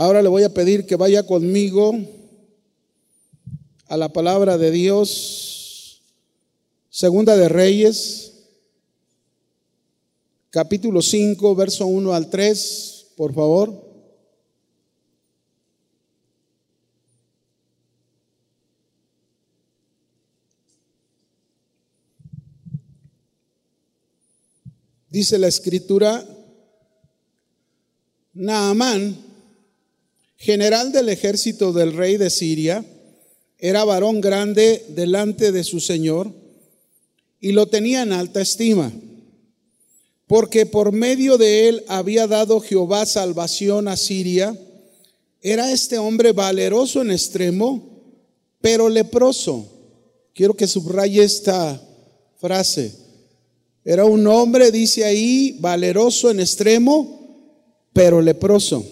Ahora le voy a pedir que vaya conmigo a la palabra de Dios, Segunda de Reyes, capítulo 5, verso 1 al 3, por favor. Dice la escritura, Naamán, general del ejército del rey de Siria, era varón grande delante de su señor y lo tenía en alta estima, porque por medio de él había dado Jehová salvación a Siria. Era este hombre valeroso en extremo, pero leproso. Quiero que subraye esta frase era un hombre, dice ahí, valeroso en extremo, pero leproso.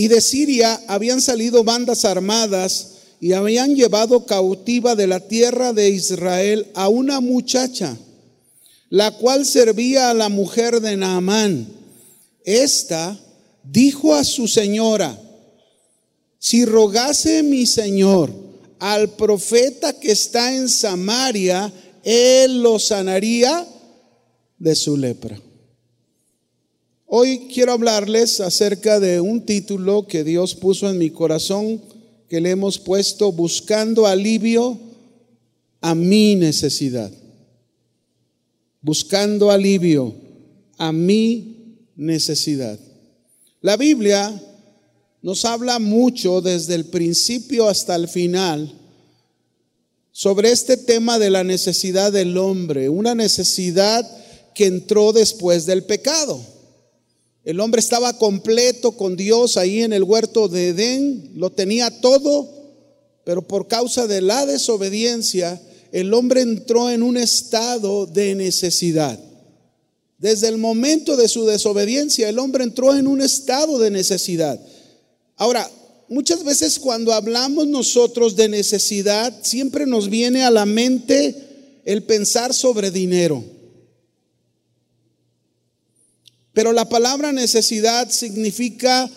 Y de Siria habían salido bandas armadas y habían llevado cautiva de la tierra de Israel a una muchacha, la cual servía a la mujer de Naamán. Esta dijo a su señora, si rogase mi señor al profeta que está en Samaria, él lo sanaría de su lepra. Hoy quiero hablarles acerca de un título que Dios puso en mi corazón, que le hemos puesto Buscando alivio a mi necesidad. Buscando alivio a mi necesidad. La Biblia nos habla mucho desde el principio hasta el final sobre este tema de la necesidad del hombre, una necesidad que entró después del pecado. El hombre estaba completo con Dios ahí en el huerto de Edén, lo tenía todo, pero por causa de la desobediencia, el hombre entró en un estado de necesidad. Desde el momento de su desobediencia, el hombre entró en un estado de necesidad. Ahora, muchas veces cuando hablamos nosotros de necesidad, siempre nos viene a la mente el pensar sobre dinero. Pero la palabra necesidad significa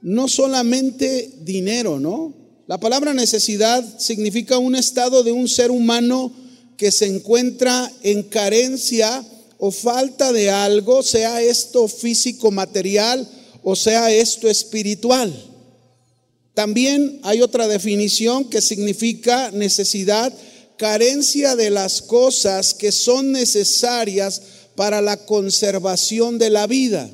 no solamente dinero, ¿no? La palabra necesidad significa un estado de un ser humano que se encuentra en carencia o falta de algo, sea esto físico, material o sea esto espiritual. También hay otra definición que significa necesidad, carencia de las cosas que son necesarias para la conservación de la vida.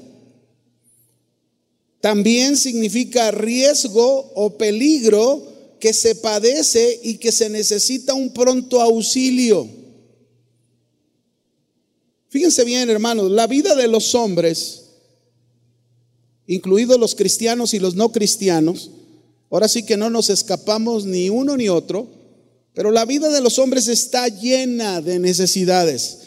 También significa riesgo o peligro que se padece y que se necesita un pronto auxilio. Fíjense bien, hermanos, la vida de los hombres, incluidos los cristianos y los no cristianos, Ahora sí que no nos escapamos ni uno ni otro, pero la vida de los hombres está llena de necesidades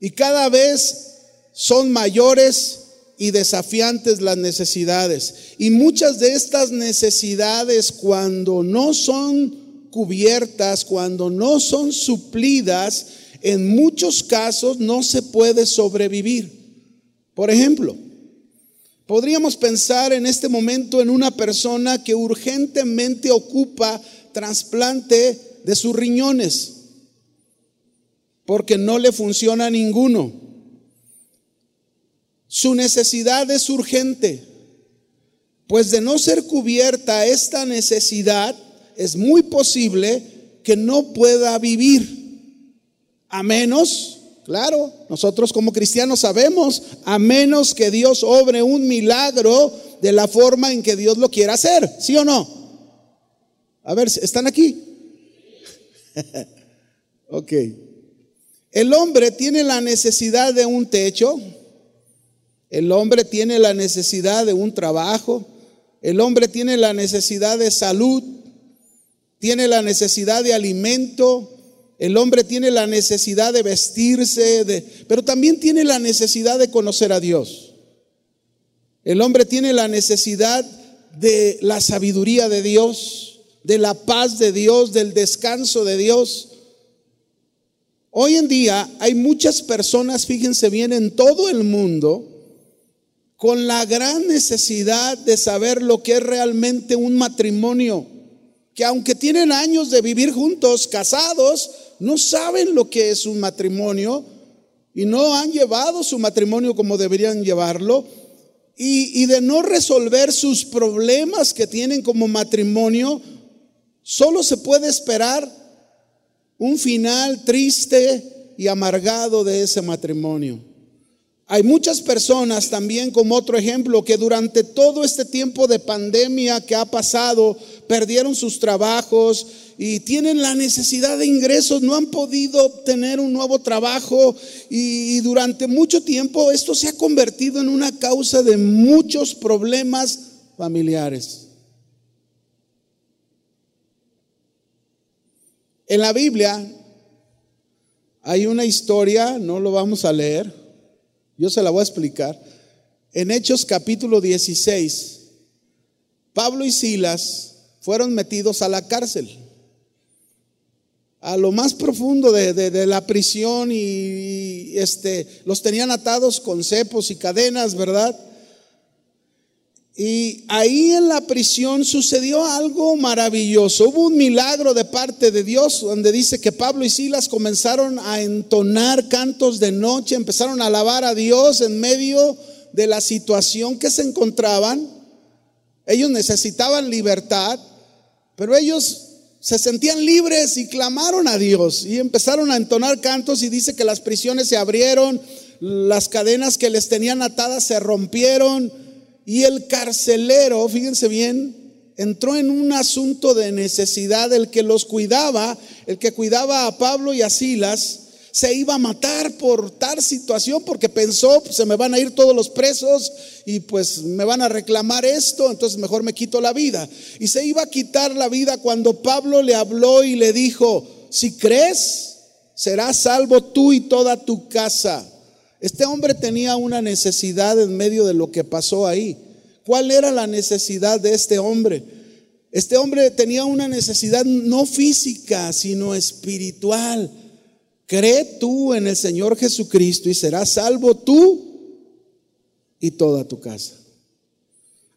y cada vez son mayores y desafiantes las necesidades. Y muchas de estas necesidades cuando no son cubiertas, cuando no son suplidas, en muchos casos no se puede sobrevivir. Por ejemplo, Podríamos pensar en este momento en una persona que urgentemente ocupa trasplante de sus riñones porque no le funciona ninguno. Su necesidad es urgente, pues de no ser cubierta esta necesidad, es muy posible que no pueda vivir, a menos Claro, nosotros como cristianos sabemos, a menos que Dios obre un milagro de la forma en que Dios lo quiera hacer, ¿sí o no? A ver, ¿están aquí? ok. El hombre tiene la necesidad de un techo, el hombre tiene la necesidad de un trabajo, el hombre tiene la necesidad de salud, tiene la necesidad de alimento, el hombre tiene la necesidad de vestirse, pero también tiene la necesidad de conocer a Dios. El hombre tiene la necesidad de la sabiduría de Dios, de la paz de Dios, del descanso de Dios. Hoy en día hay muchas personas, fíjense bien, en todo el mundo, con la gran necesidad de saber lo que es realmente un matrimonio, que aunque tienen años de vivir juntos, casados, no saben lo que es un matrimonio y no han llevado su matrimonio como deberían llevarlo y, de no resolver sus problemas que tienen como matrimonio, solo se puede esperar un final triste y amargado de ese matrimonio. Hay muchas personas también, como otro ejemplo, que durante todo este tiempo de pandemia que ha pasado, perdieron sus trabajos y tienen la necesidad de ingresos, no han podido obtener un nuevo trabajo y, durante mucho tiempo esto se ha convertido en una causa de muchos problemas familiares. En la Biblia hay una historia, no lo vamos a leer, yo se la voy a explicar. En Hechos capítulo 16, Pablo y Silas fueron metidos a la cárcel, a lo más profundo de, la prisión y, este, los tenían atados con cepos y cadenas, ¿verdad? Y ahí en la prisión sucedió algo maravilloso. Hubo un milagro de parte de Dios donde dice que Pablo y Silas comenzaron a entonar cantos de noche, empezaron a alabar a Dios en medio de la situación que se encontraban. Ellos necesitaban libertad, pero ellos se sentían libres y clamaron a Dios y empezaron a entonar cantos y dice que las prisiones se abrieron, las cadenas que les tenían atadas se rompieron y el carcelero, fíjense bien, entró en un asunto de necesidad. El que los cuidaba, el que cuidaba a Pablo y a Silas, se iba a matar por tal situación porque pensó, se me van a ir todos los presos y pues me van a reclamar esto, entonces mejor me quito la vida. Y se iba a quitar la vida cuando Pablo le habló y le dijo, si crees, serás salvo tú y toda tu casa. Este hombre tenía una necesidad en medio de lo que pasó ahí. ¿Cuál era la necesidad de este hombre? Este hombre tenía una necesidad no física, sino espiritual. Cree tú en el Señor Jesucristo y serás salvo tú y toda tu casa.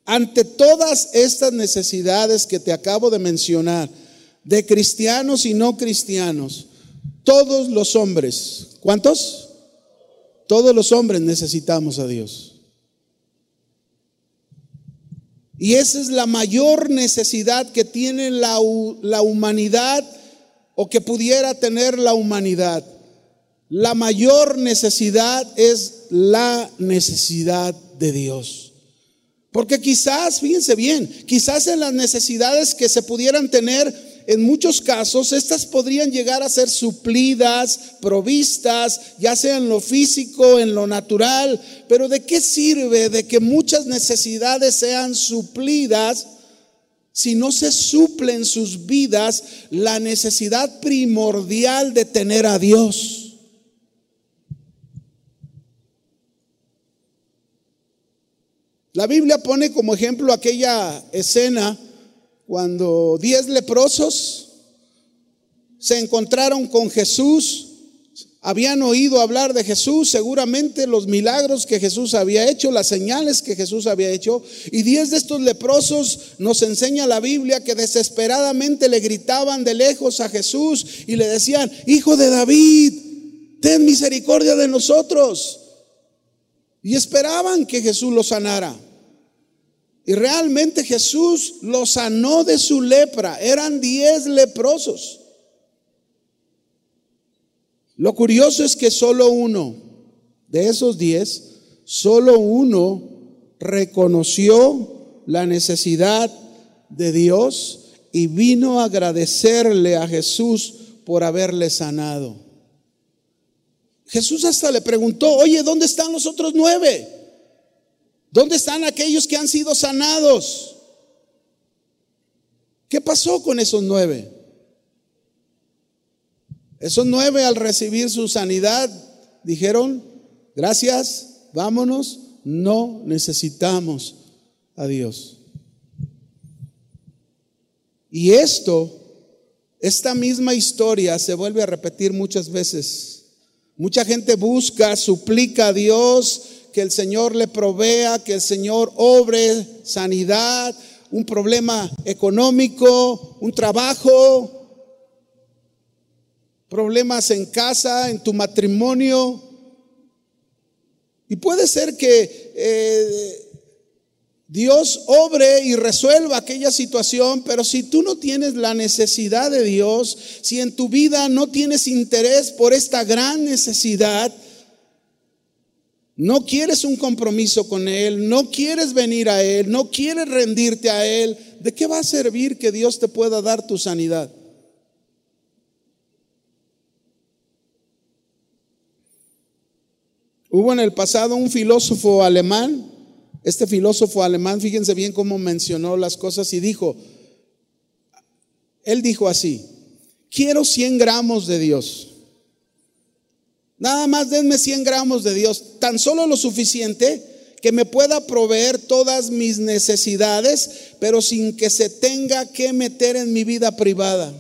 Ante todas estas necesidades que te acabo de mencionar, de cristianos y no cristianos, todos los hombres, ¿cuántos? Todos los hombres necesitamos a Dios. Y esa es la mayor necesidad que tiene la, humanidad o que pudiera tener la humanidad. La mayor necesidad es la necesidad de Dios. Porque quizás, fíjense bien, quizás en las necesidades que se pudieran tener en muchos casos estas podrían llegar a ser suplidas, provistas, ya sea en lo físico, en lo natural, pero ¿de qué sirve de que muchas necesidades sean suplidas si no se suple en sus vidas la necesidad primordial de tener a Dios? La Biblia pone como ejemplo aquella escena cuando diez leprosos se encontraron con Jesús, habían oído hablar de Jesús, seguramente los milagros que Jesús había hecho, las señales que Jesús había hecho, y diez de estos leprosos nos enseña la Biblia que desesperadamente le gritaban de lejos a Jesús y le decían, Hijo de David, ten misericordia de nosotros. Y esperaban que Jesús los sanara. Y realmente Jesús los sanó de su lepra. Eran diez leprosos. Lo curioso es que solo uno de esos diez, solo uno reconoció la necesidad de Dios y vino a agradecerle a Jesús por haberle sanado. Jesús hasta le preguntó, oye, ¿dónde están los otros nueve? ¿Dónde están aquellos que han sido sanados? ¿Qué pasó con esos nueve? Esos nueve al recibir su sanidad dijeron, gracias, vámonos, no necesitamos a Dios. Y esto, esta misma historia se vuelve a repetir muchas veces. Mucha gente busca, suplica a Dios, que el Señor le provea, que el Señor obre sanidad, un problema económico, un trabajo, problemas en casa, en tu matrimonio. Y puede ser que eh, Dios obre y resuelva aquella situación, pero si tú no tienes la necesidad de Dios, si en tu vida no tienes interés por esta gran necesidad, no quieres un compromiso con Él, no quieres venir a Él, no quieres rendirte a Él, ¿de qué va a servir que Dios te pueda dar tu sanidad? Hubo en el pasado un filósofo alemán este filósofo alemán, fíjense bien cómo mencionó las cosas y dijo, él dijo así, quiero 100 gramos de Dios. Nada más denme 100 gramos de Dios, tan solo lo suficiente que me pueda proveer todas mis necesidades, pero sin que se tenga que meter en mi vida privada.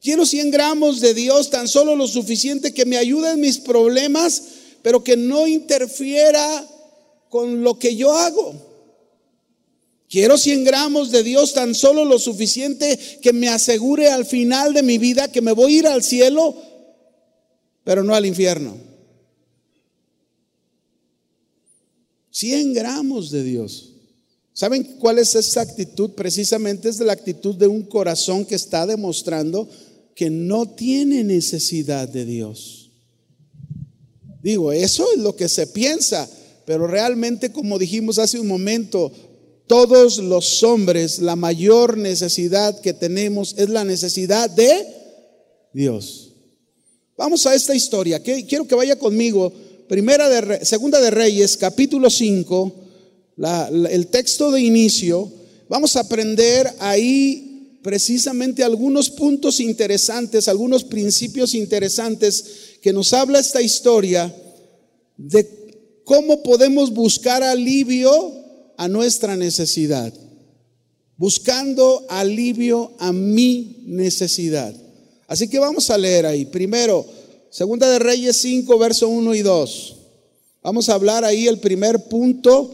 Quiero 100 gramos de Dios, tan solo lo suficiente que me ayude en mis problemas, pero que no interfiera con lo que yo hago. Quiero 100 gramos de Dios, tan solo lo suficiente que me asegure al final de mi vida que me voy a ir al cielo, pero no al infierno. 100 gramos de Dios. ¿Saben cuál es esa actitud? Precisamente es la actitud de un corazón que está demostrando que no tiene necesidad de Dios. Digo, eso es lo que se piensa, pero realmente, como dijimos hace un momento, todos los hombres, la mayor necesidad que tenemos es la necesidad de Dios. Vamos a esta historia. Quiero que vaya conmigo. Primera de, segunda de Reyes, capítulo 5, el texto de inicio. Vamos a aprender ahí precisamente algunos puntos interesantes, algunos principios interesantes que nos habla esta historia de cómo podemos buscar alivio a nuestra necesidad, buscando alivio a mi necesidad. Así que vamos a leer ahí. Primero, Segunda de Reyes 5, verso 1 y 2. Vamos a hablar ahí el primer punto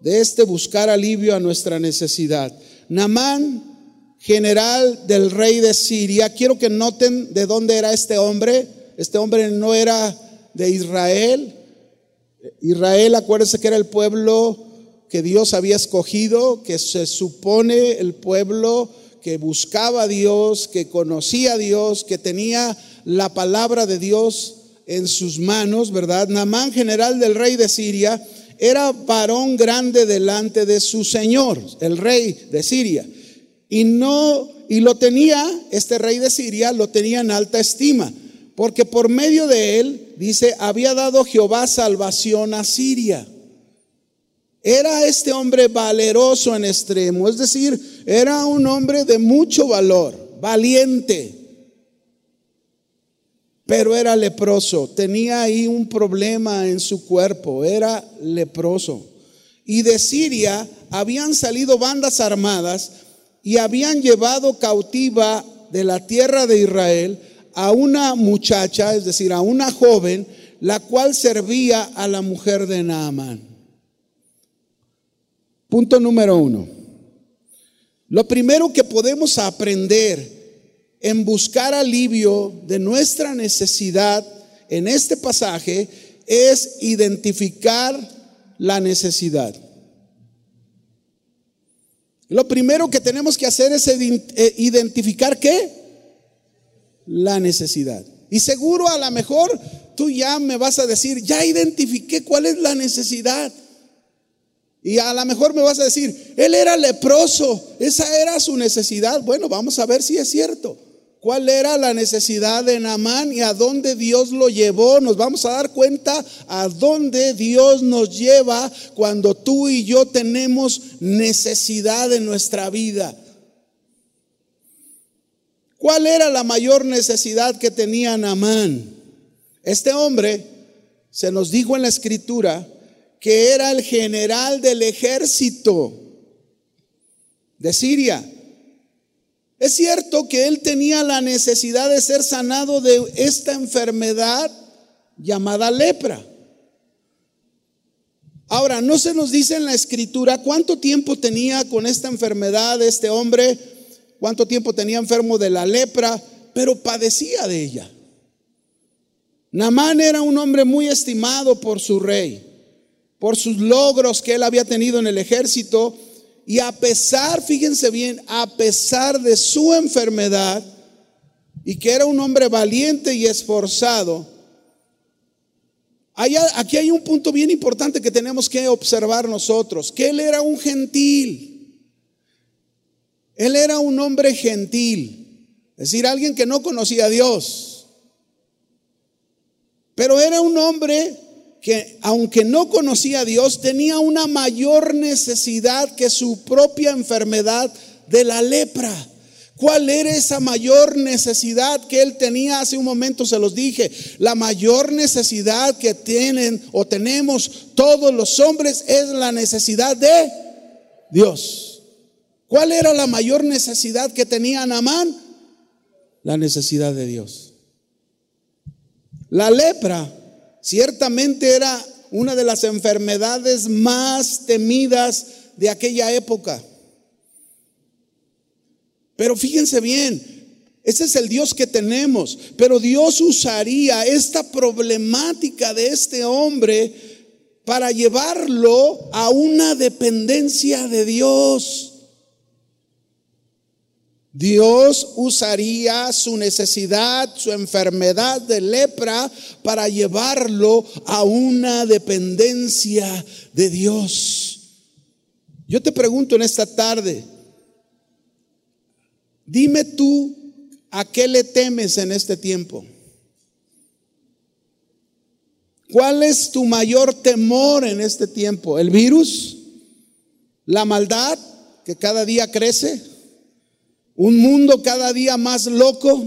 de este buscar alivio a nuestra necesidad. Namán, general del rey de Siria, quiero que noten de dónde era este hombre. Este hombre no era de Israel. Israel, acuérdense que era el pueblo que Dios había escogido, que se supone el pueblo que buscaba a Dios, que conocía a Dios, que tenía la palabra de Dios en sus manos, ¿verdad? Namán, general del rey de Siria, era varón grande delante de su señor, el rey de Siria. Y no y lo tenía este rey de Siria lo tenía en alta estima porque por medio de él, dice, había dado Jehová salvación a Siria. Era este hombre valeroso en extremo, es decir, era un hombre de mucho valor, valiente, pero era leproso, tenía ahí un problema en su cuerpo, era leproso. Y de Siria habían salido bandas armadas y habían llevado cautiva de la tierra de Israel a una muchacha, es decir, a una joven, la cual servía a la mujer de Naamán. Punto número uno. Lo primero que podemos aprender en buscar alivio de nuestra necesidad en este pasaje es identificar la necesidad. Lo primero que tenemos que hacer es eh, identificar qué? la necesidad. Y seguro a lo mejor tú ya me vas a decir, ya identifiqué cuál es la necesidad. Y a lo mejor me vas a decir, él era leproso, esa era su necesidad. Bueno, vamos a ver si es cierto. ¿Cuál era la necesidad de Naamán y a dónde Dios lo llevó? Nos vamos a dar cuenta a dónde Dios nos lleva cuando tú y yo tenemos necesidad en nuestra vida. ¿Cuál era la mayor necesidad que tenía Naamán? Este hombre, se nos dijo en la escritura, que era el general del ejército de Siria. Es cierto que él tenía la necesidad de ser sanado de esta enfermedad llamada lepra. Ahora, no se nos dice en la escritura cuánto tiempo tenía con esta enfermedad este hombre, cuánto tiempo tenía enfermo de la lepra, pero padecía de ella. Namán era un hombre muy estimado por su rey, por sus logros que él había tenido en el ejército, y a pesar, fíjense bien, a pesar de su enfermedad, y que era un hombre valiente y esforzado, aquí hay un punto bien importante que tenemos que observar nosotros, que él era un gentil. Él era un hombre gentil, es decir, alguien que no conocía a Dios. Pero era un hombre que, aunque no conocía a Dios, tenía una mayor necesidad que su propia enfermedad de la lepra. ¿Cuál era esa mayor necesidad que él tenía? Hace un momento se los dije. La mayor necesidad que tienen o tenemos todos los hombres es la necesidad de Dios. ¿Cuál era la mayor necesidad que tenía Namán? La necesidad de Dios. La lepra ciertamente era una de las enfermedades más temidas de aquella época. Pero fíjense bien, ese es el Dios que tenemos, pero Dios usaría esta problemática de este hombre para llevarlo a una dependencia de Dios. Dios usaría su necesidad, su enfermedad de lepra para llevarlo a una dependencia de Dios. Yo te pregunto en esta tarde, dime tú a qué le temes en este tiempo. ¿Cuál es tu mayor temor en este tiempo? ¿El virus? ¿La maldad que cada día crece? Un mundo cada día más loco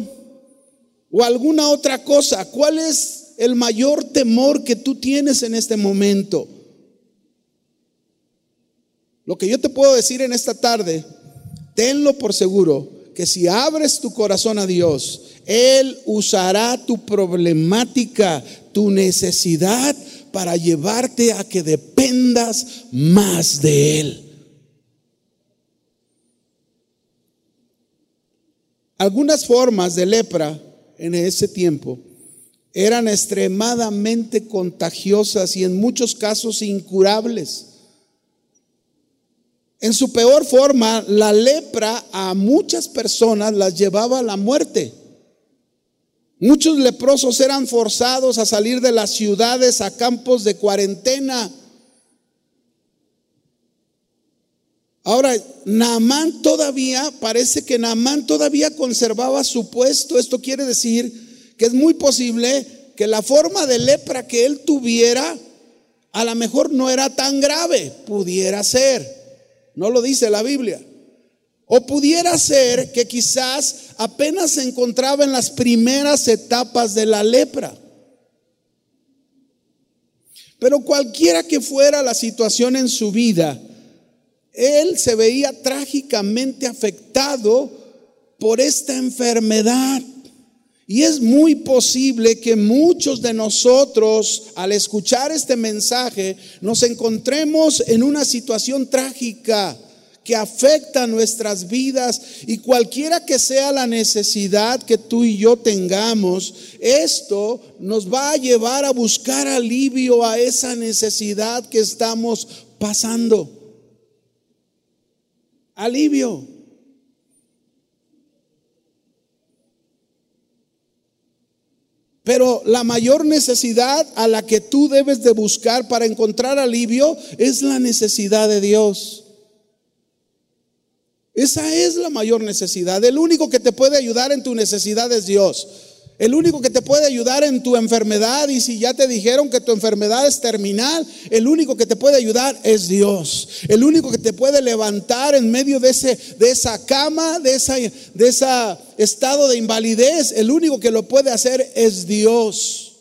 o alguna otra cosa. ¿Cuál es el mayor temor que tú tienes en este momento? Lo que yo te puedo decir en esta tarde, tenlo por seguro, que si abres tu corazón a Dios, Él usará tu problemática, tu necesidad para llevarte a que dependas más de Él. Algunas formas de lepra en ese tiempo eran extremadamente contagiosas y en muchos casos incurables. En su peor forma, la lepra a muchas personas las llevaba a la muerte. Muchos leprosos eran forzados a salir de las ciudades a campos de cuarentena Ahora, Naamán todavía, parece que Naamán todavía conservaba su puesto. Esto quiere decir que es muy posible que la forma de lepra que él tuviera a lo mejor no era tan grave, pudiera ser. No lo dice la Biblia. O pudiera ser que quizás apenas se encontraba en las primeras etapas de la lepra. Pero cualquiera que fuera la situación en su vida, él se veía trágicamente afectado por esta enfermedad. Y es muy posible que muchos de nosotros, al escuchar este mensaje, nos encontremos en una situación trágica que afecta nuestras vidas y cualquiera que sea la necesidad que tú y yo tengamos, esto nos va a llevar a buscar alivio a esa necesidad que estamos pasando alivio. Pero la mayor necesidad a la que tú debes de buscar para encontrar alivio es la necesidad de Dios. Esa es la mayor necesidad. El único que te puede ayudar en tu necesidad es Dios. El único que te puede ayudar en tu enfermedad y si ya te dijeron que tu enfermedad es terminal, el único que te puede ayudar es Dios. El único que te puede levantar en medio de, ese, de esa cama, de ese de esa estado de invalidez, el único que lo puede hacer es Dios.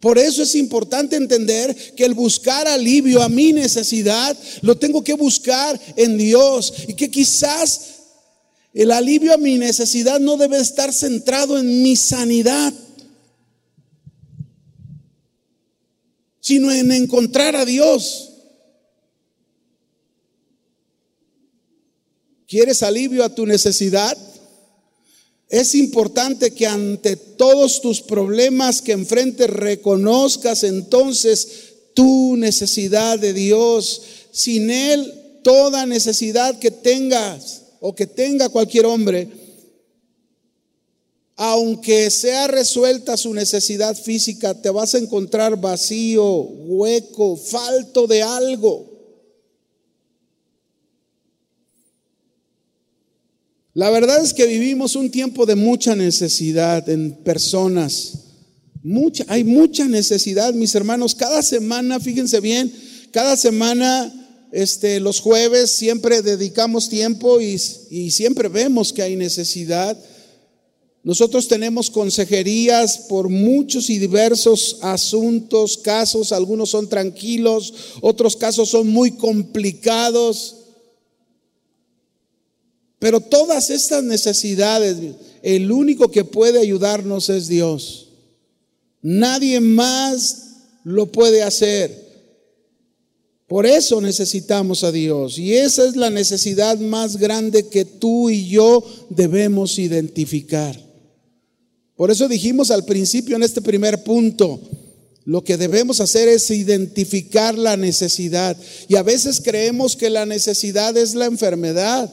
Por eso es importante entender que el buscar alivio a mi necesidad lo tengo que buscar en Dios y que quizás el alivio a mi necesidad no debe estar centrado en mi sanidad, sino en encontrar a Dios. ¿Quieres alivio a tu necesidad? Es importante que ante todos tus problemas que enfrentes reconozcas entonces tu necesidad de Dios. Sin Él, toda necesidad que tengas o que tenga cualquier hombre, aunque sea resuelta su necesidad física, te vas a encontrar vacío, hueco, falto de algo. La verdad es que vivimos un tiempo de mucha necesidad en personas. Mucha, hay mucha necesidad, mis hermanos. Cada semana, fíjense bien, cada semana, este, los jueves siempre dedicamos tiempo y, y siempre vemos que hay necesidad. Nosotros tenemos consejerías por muchos y diversos asuntos, casos, algunos son tranquilos, otros casos son muy complicados. Pero todas estas necesidades, el único que puede ayudarnos es Dios. Nadie más lo puede hacer. Por eso necesitamos a Dios. Y esa es la necesidad más grande que tú y yo debemos identificar. Por eso dijimos al principio en este primer punto, lo que debemos hacer es identificar la necesidad. Y a veces creemos que la necesidad es la enfermedad.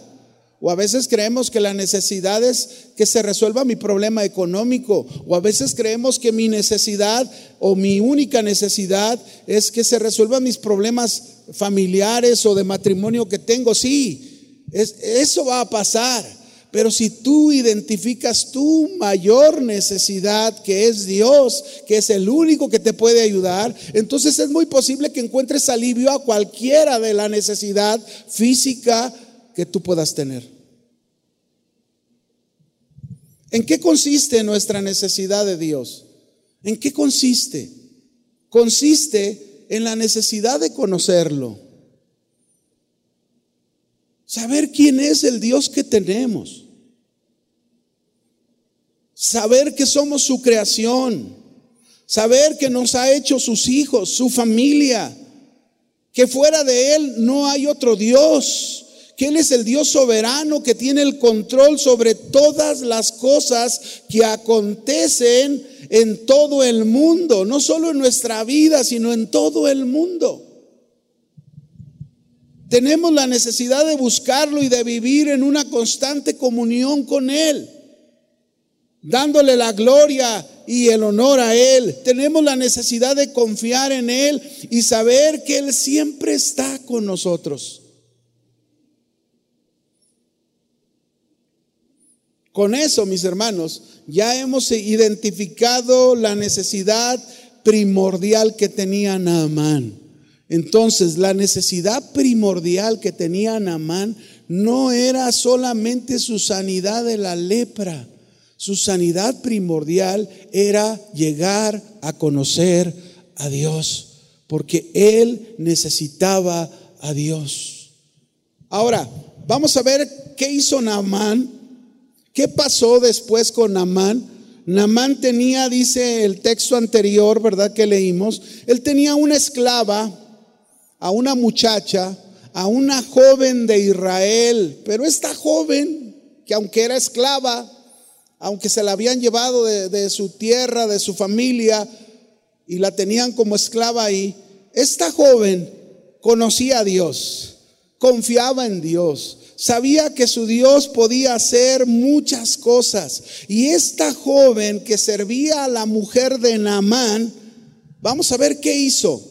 O a veces creemos que la necesidad es que se resuelva mi problema económico. O a veces creemos que mi necesidad o mi única necesidad es que se resuelvan mis problemas familiares o de matrimonio que tengo. Sí, eso va a pasar. Pero si tú identificas tu mayor necesidad, que es Dios, que es el único que te puede ayudar, entonces es muy posible que encuentres alivio a cualquiera de la necesidad física que tú puedas tener. ¿En qué consiste nuestra necesidad de Dios? ¿En qué consiste? Consiste en la necesidad de conocerlo. Saber quién es el Dios que tenemos. Saber que somos su creación. Saber que nos ha hecho sus hijos, su familia. Que fuera de Él no hay otro Dios que Él es el Dios soberano que tiene el control sobre todas las cosas que acontecen en todo el mundo, no solo en nuestra vida, sino en todo el mundo. Tenemos la necesidad de buscarlo y de vivir en una constante comunión con Él, dándole la gloria y el honor a Él. Tenemos la necesidad de confiar en Él y saber que Él siempre está con nosotros. Con eso, mis hermanos, ya hemos identificado la necesidad primordial que tenía Naamán. Entonces, la necesidad primordial que tenía Naamán no era solamente su sanidad de la lepra. Su sanidad primordial era llegar a conocer a Dios, porque él necesitaba a Dios. Ahora, vamos a ver qué hizo Naamán ¿Qué pasó después con Namán? Namán tenía, dice el texto anterior, ¿verdad? Que leímos, él tenía una esclava, a una muchacha, a una joven de Israel, pero esta joven, que aunque era esclava, aunque se la habían llevado de, de su tierra, de su familia, y la tenían como esclava ahí, esta joven conocía a Dios, confiaba en Dios, sabía que su Dios podía hacer muchas cosas. Y esta joven que servía a la mujer de Naamán, vamos a ver qué hizo.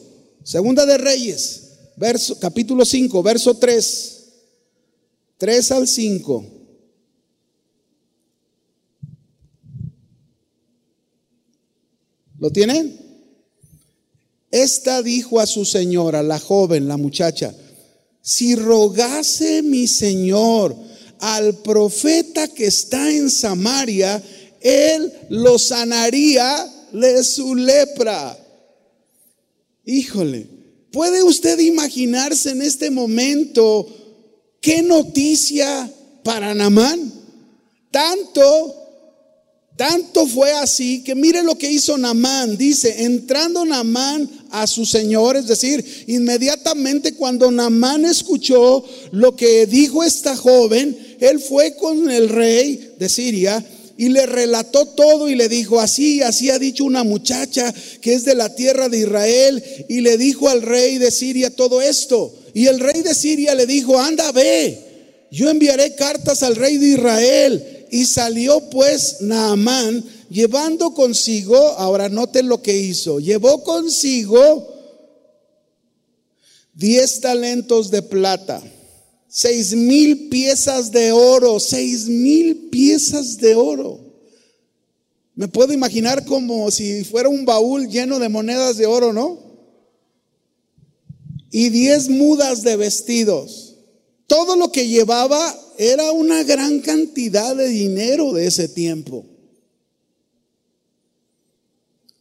Segunda de Reyes, verso, capítulo 5, verso 3. 3 al 5. ¿Lo tienen? Esta dijo a su señora, la joven, la muchacha, si rogase mi Señor al profeta que está en Samaria, él lo sanaría de su lepra. Híjole, ¿puede usted imaginarse en este momento qué noticia para Namán? Tanto Tanto fue así que mire lo que hizo Namán. Dice, entrando Namán a su señor, es decir, inmediatamente cuando Namán escuchó lo que dijo esta joven, él fue con el rey de Siria y le relató todo y le dijo, así, así ha dicho una muchacha que es de la tierra de Israel y le dijo al rey de Siria todo esto. Y el rey de Siria le dijo, anda, ve, yo enviaré cartas al rey de Israel y salió pues Naamán llevando consigo, ahora noten lo que hizo, llevó consigo diez talentos de plata, seis mil piezas de oro, seis mil piezas de oro. Me puedo imaginar como si fuera un baúl lleno de monedas de oro, ¿no? Y diez mudas de vestidos. Todo lo que llevaba era una gran cantidad de dinero de ese tiempo.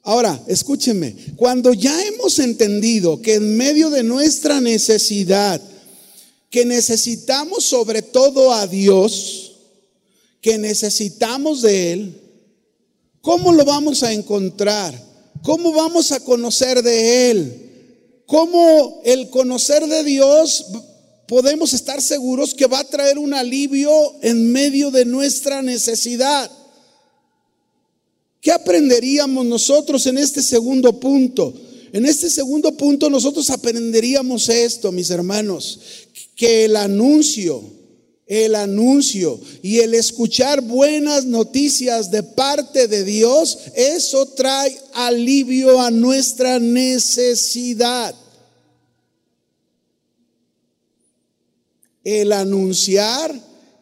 Ahora, escúcheme, cuando ya hemos entendido que en medio de nuestra necesidad, que necesitamos sobre todo a Dios, que necesitamos de Él, ¿cómo lo vamos a encontrar? ¿Cómo vamos a conocer de Él? ¿Cómo el conocer de Dios podemos estar seguros que va a traer un alivio en medio de nuestra necesidad. ¿Qué aprenderíamos nosotros en este segundo punto? En este segundo punto nosotros aprenderíamos esto, mis hermanos, que el anuncio, el anuncio y el escuchar buenas noticias de parte de Dios, eso trae alivio a nuestra necesidad. El anunciar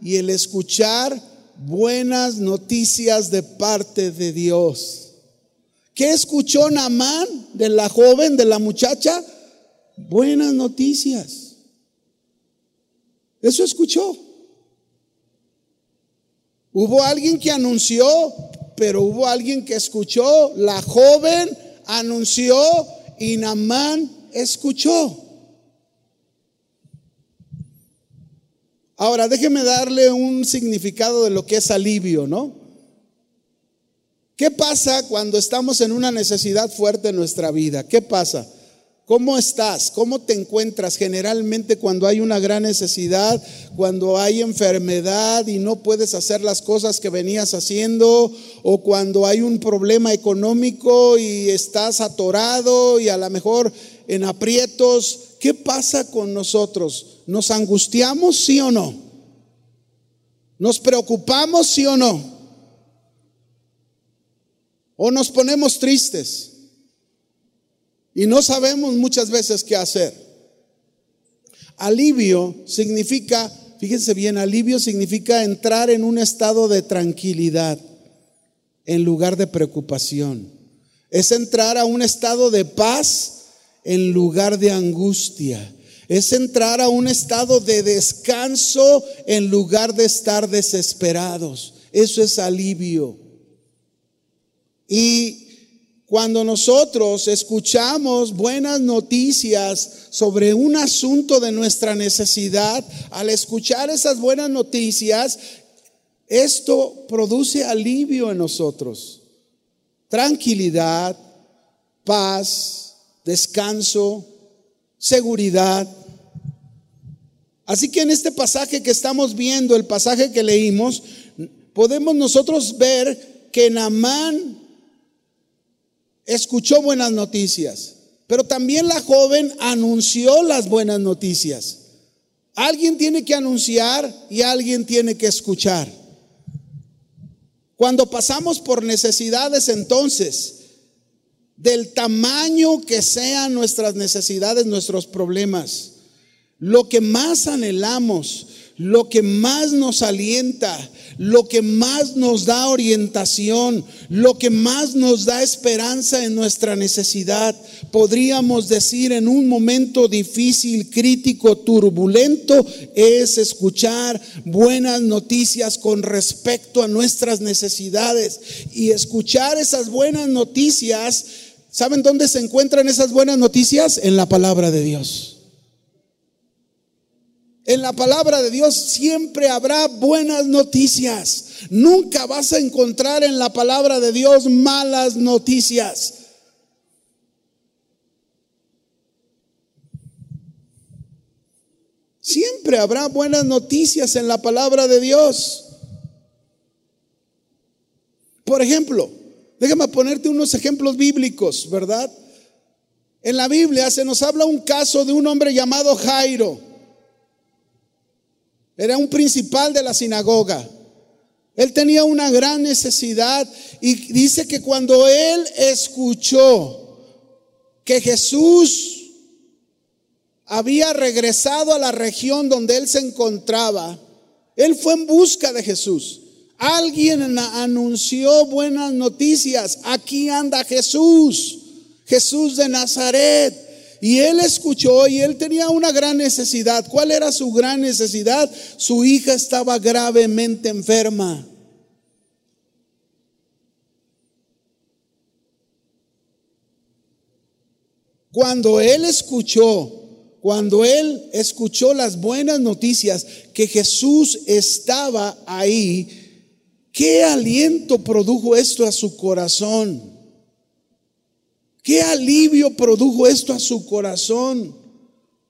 y el escuchar buenas noticias de parte de Dios. ¿Qué escuchó Namán de la joven, de la muchacha? Buenas noticias. Eso escuchó. Hubo alguien que anunció, pero hubo alguien que escuchó. La joven anunció y Namán escuchó. Ahora, déjeme darle un significado de lo que es alivio, ¿no? ¿Qué pasa cuando estamos en una necesidad fuerte en nuestra vida? ¿Qué pasa? ¿Cómo estás? ¿Cómo te encuentras generalmente cuando hay una gran necesidad, cuando hay enfermedad y no puedes hacer las cosas que venías haciendo, o cuando hay un problema económico y estás atorado y a lo mejor en aprietos? ¿Qué pasa con nosotros? ¿Nos angustiamos, sí o no? ¿Nos preocupamos, sí o no? ¿O nos ponemos tristes? Y no sabemos muchas veces qué hacer. Alivio significa, fíjense bien, alivio significa entrar en un estado de tranquilidad en lugar de preocupación. Es entrar a un estado de paz en lugar de angustia es entrar a un estado de descanso en lugar de estar desesperados. Eso es alivio. Y cuando nosotros escuchamos buenas noticias sobre un asunto de nuestra necesidad, al escuchar esas buenas noticias, esto produce alivio en nosotros. Tranquilidad, paz, descanso, seguridad. Así que en este pasaje que estamos viendo, el pasaje que leímos, podemos nosotros ver que Namán escuchó buenas noticias, pero también la joven anunció las buenas noticias. Alguien tiene que anunciar y alguien tiene que escuchar. Cuando pasamos por necesidades entonces, del tamaño que sean nuestras necesidades, nuestros problemas, lo que más anhelamos, lo que más nos alienta, lo que más nos da orientación, lo que más nos da esperanza en nuestra necesidad. Podríamos decir en un momento difícil, crítico, turbulento, es escuchar buenas noticias con respecto a nuestras necesidades. Y escuchar esas buenas noticias, ¿saben dónde se encuentran esas buenas noticias? En la palabra de Dios. En la palabra de Dios siempre habrá buenas noticias. Nunca vas a encontrar en la palabra de Dios malas noticias. Siempre habrá buenas noticias en la palabra de Dios. Por ejemplo, déjame ponerte unos ejemplos bíblicos, ¿verdad? En la Biblia se nos habla un caso de un hombre llamado Jairo. Era un principal de la sinagoga. Él tenía una gran necesidad y dice que cuando él escuchó que Jesús había regresado a la región donde él se encontraba, él fue en busca de Jesús. Alguien anunció buenas noticias. Aquí anda Jesús, Jesús de Nazaret. Y él escuchó y él tenía una gran necesidad. ¿Cuál era su gran necesidad? Su hija estaba gravemente enferma. Cuando él escuchó, cuando él escuchó las buenas noticias que Jesús estaba ahí, ¿qué aliento produjo esto a su corazón? Qué alivio produjo esto a su corazón.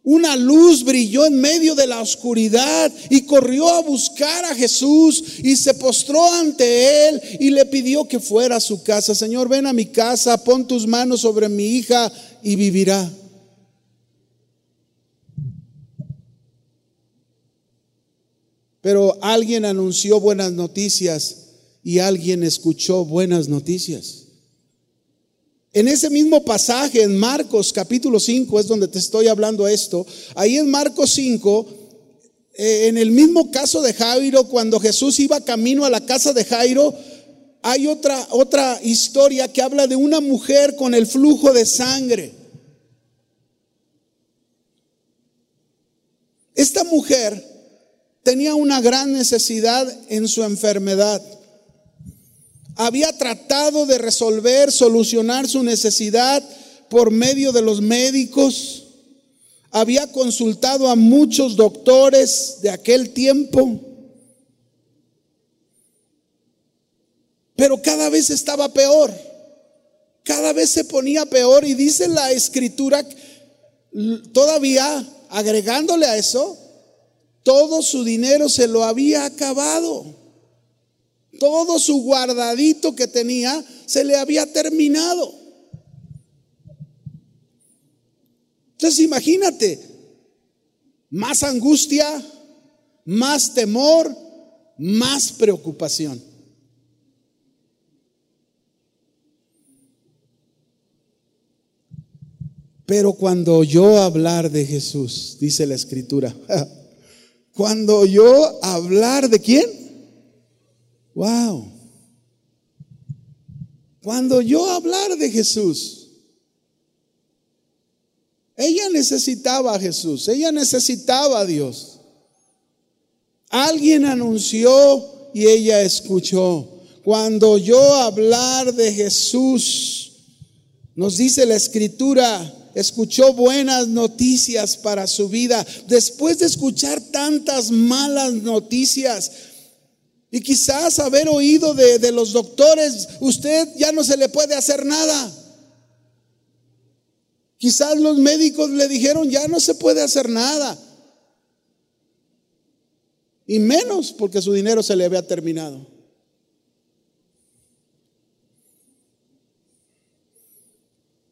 Una luz brilló en medio de la oscuridad y corrió a buscar a Jesús y se postró ante él y le pidió que fuera a su casa. Señor, ven a mi casa, pon tus manos sobre mi hija y vivirá. Pero alguien anunció buenas noticias y alguien escuchó buenas noticias. En ese mismo pasaje, en Marcos capítulo 5, es donde te estoy hablando esto. Ahí en Marcos 5, eh, en el mismo caso de Jairo, cuando Jesús iba camino a la casa de Jairo, hay otra, otra historia que habla de una mujer con el flujo de sangre. Esta mujer tenía una gran necesidad en su enfermedad había tratado de resolver, solucionar su necesidad por medio de los médicos, había consultado a muchos doctores de aquel tiempo, pero cada vez estaba peor, cada vez se ponía peor y dice la escritura, todavía agregándole a eso, todo su dinero se lo había acabado. Todo su guardadito que tenía se le había terminado. Entonces imagínate, más angustia, más temor, más preocupación. Pero cuando oyó hablar de Jesús, dice la escritura, cuando oyó hablar de quién? Wow. Cuando yo hablar de Jesús, ella necesitaba a Jesús, ella necesitaba a Dios. Alguien anunció y ella escuchó. Cuando yo hablar de Jesús, nos dice la escritura, escuchó buenas noticias para su vida. Después de escuchar tantas malas noticias, y quizás haber oído de, los doctores, usted ya no se le puede hacer nada. Quizás los médicos le dijeron, ya no se puede hacer nada. Y menos porque su dinero se le había terminado.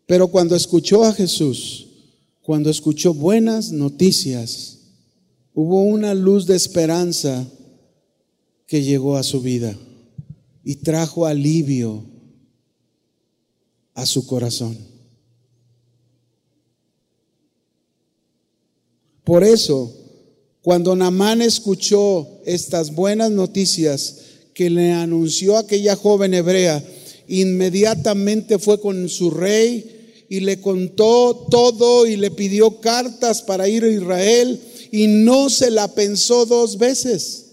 Pero cuando escuchó a Jesús, cuando escuchó buenas noticias, hubo una luz de esperanza que llegó a su vida y trajo alivio a su corazón. Por eso, cuando Namán escuchó estas buenas noticias que le anunció aquella joven hebrea, inmediatamente fue con su rey y le contó todo y le pidió cartas para ir a Israel y no se la pensó dos veces.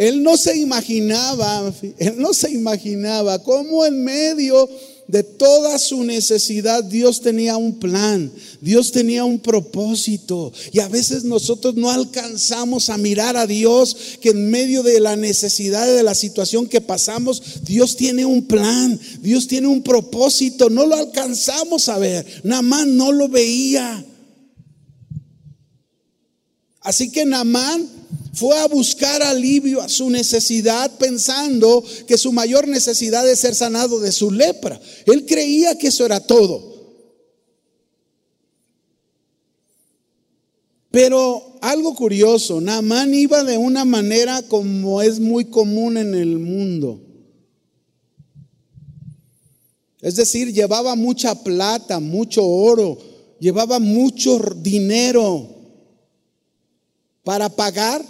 Él no se imaginaba, él no se imaginaba cómo en medio de toda su necesidad, Dios tenía un plan, Dios tenía un propósito. Y a veces nosotros no alcanzamos a mirar a Dios que en medio de la necesidad de la situación que pasamos, Dios tiene un plan, Dios tiene un propósito. No lo alcanzamos a ver, nada más no lo veía. Así que Namán fue a buscar alivio a su necesidad pensando que su mayor necesidad es ser sanado de su lepra. Él creía que eso era todo. Pero algo curioso, Namán iba de una manera como es muy común en el mundo. Es decir, llevaba mucha plata, mucho oro, llevaba mucho dinero para pagar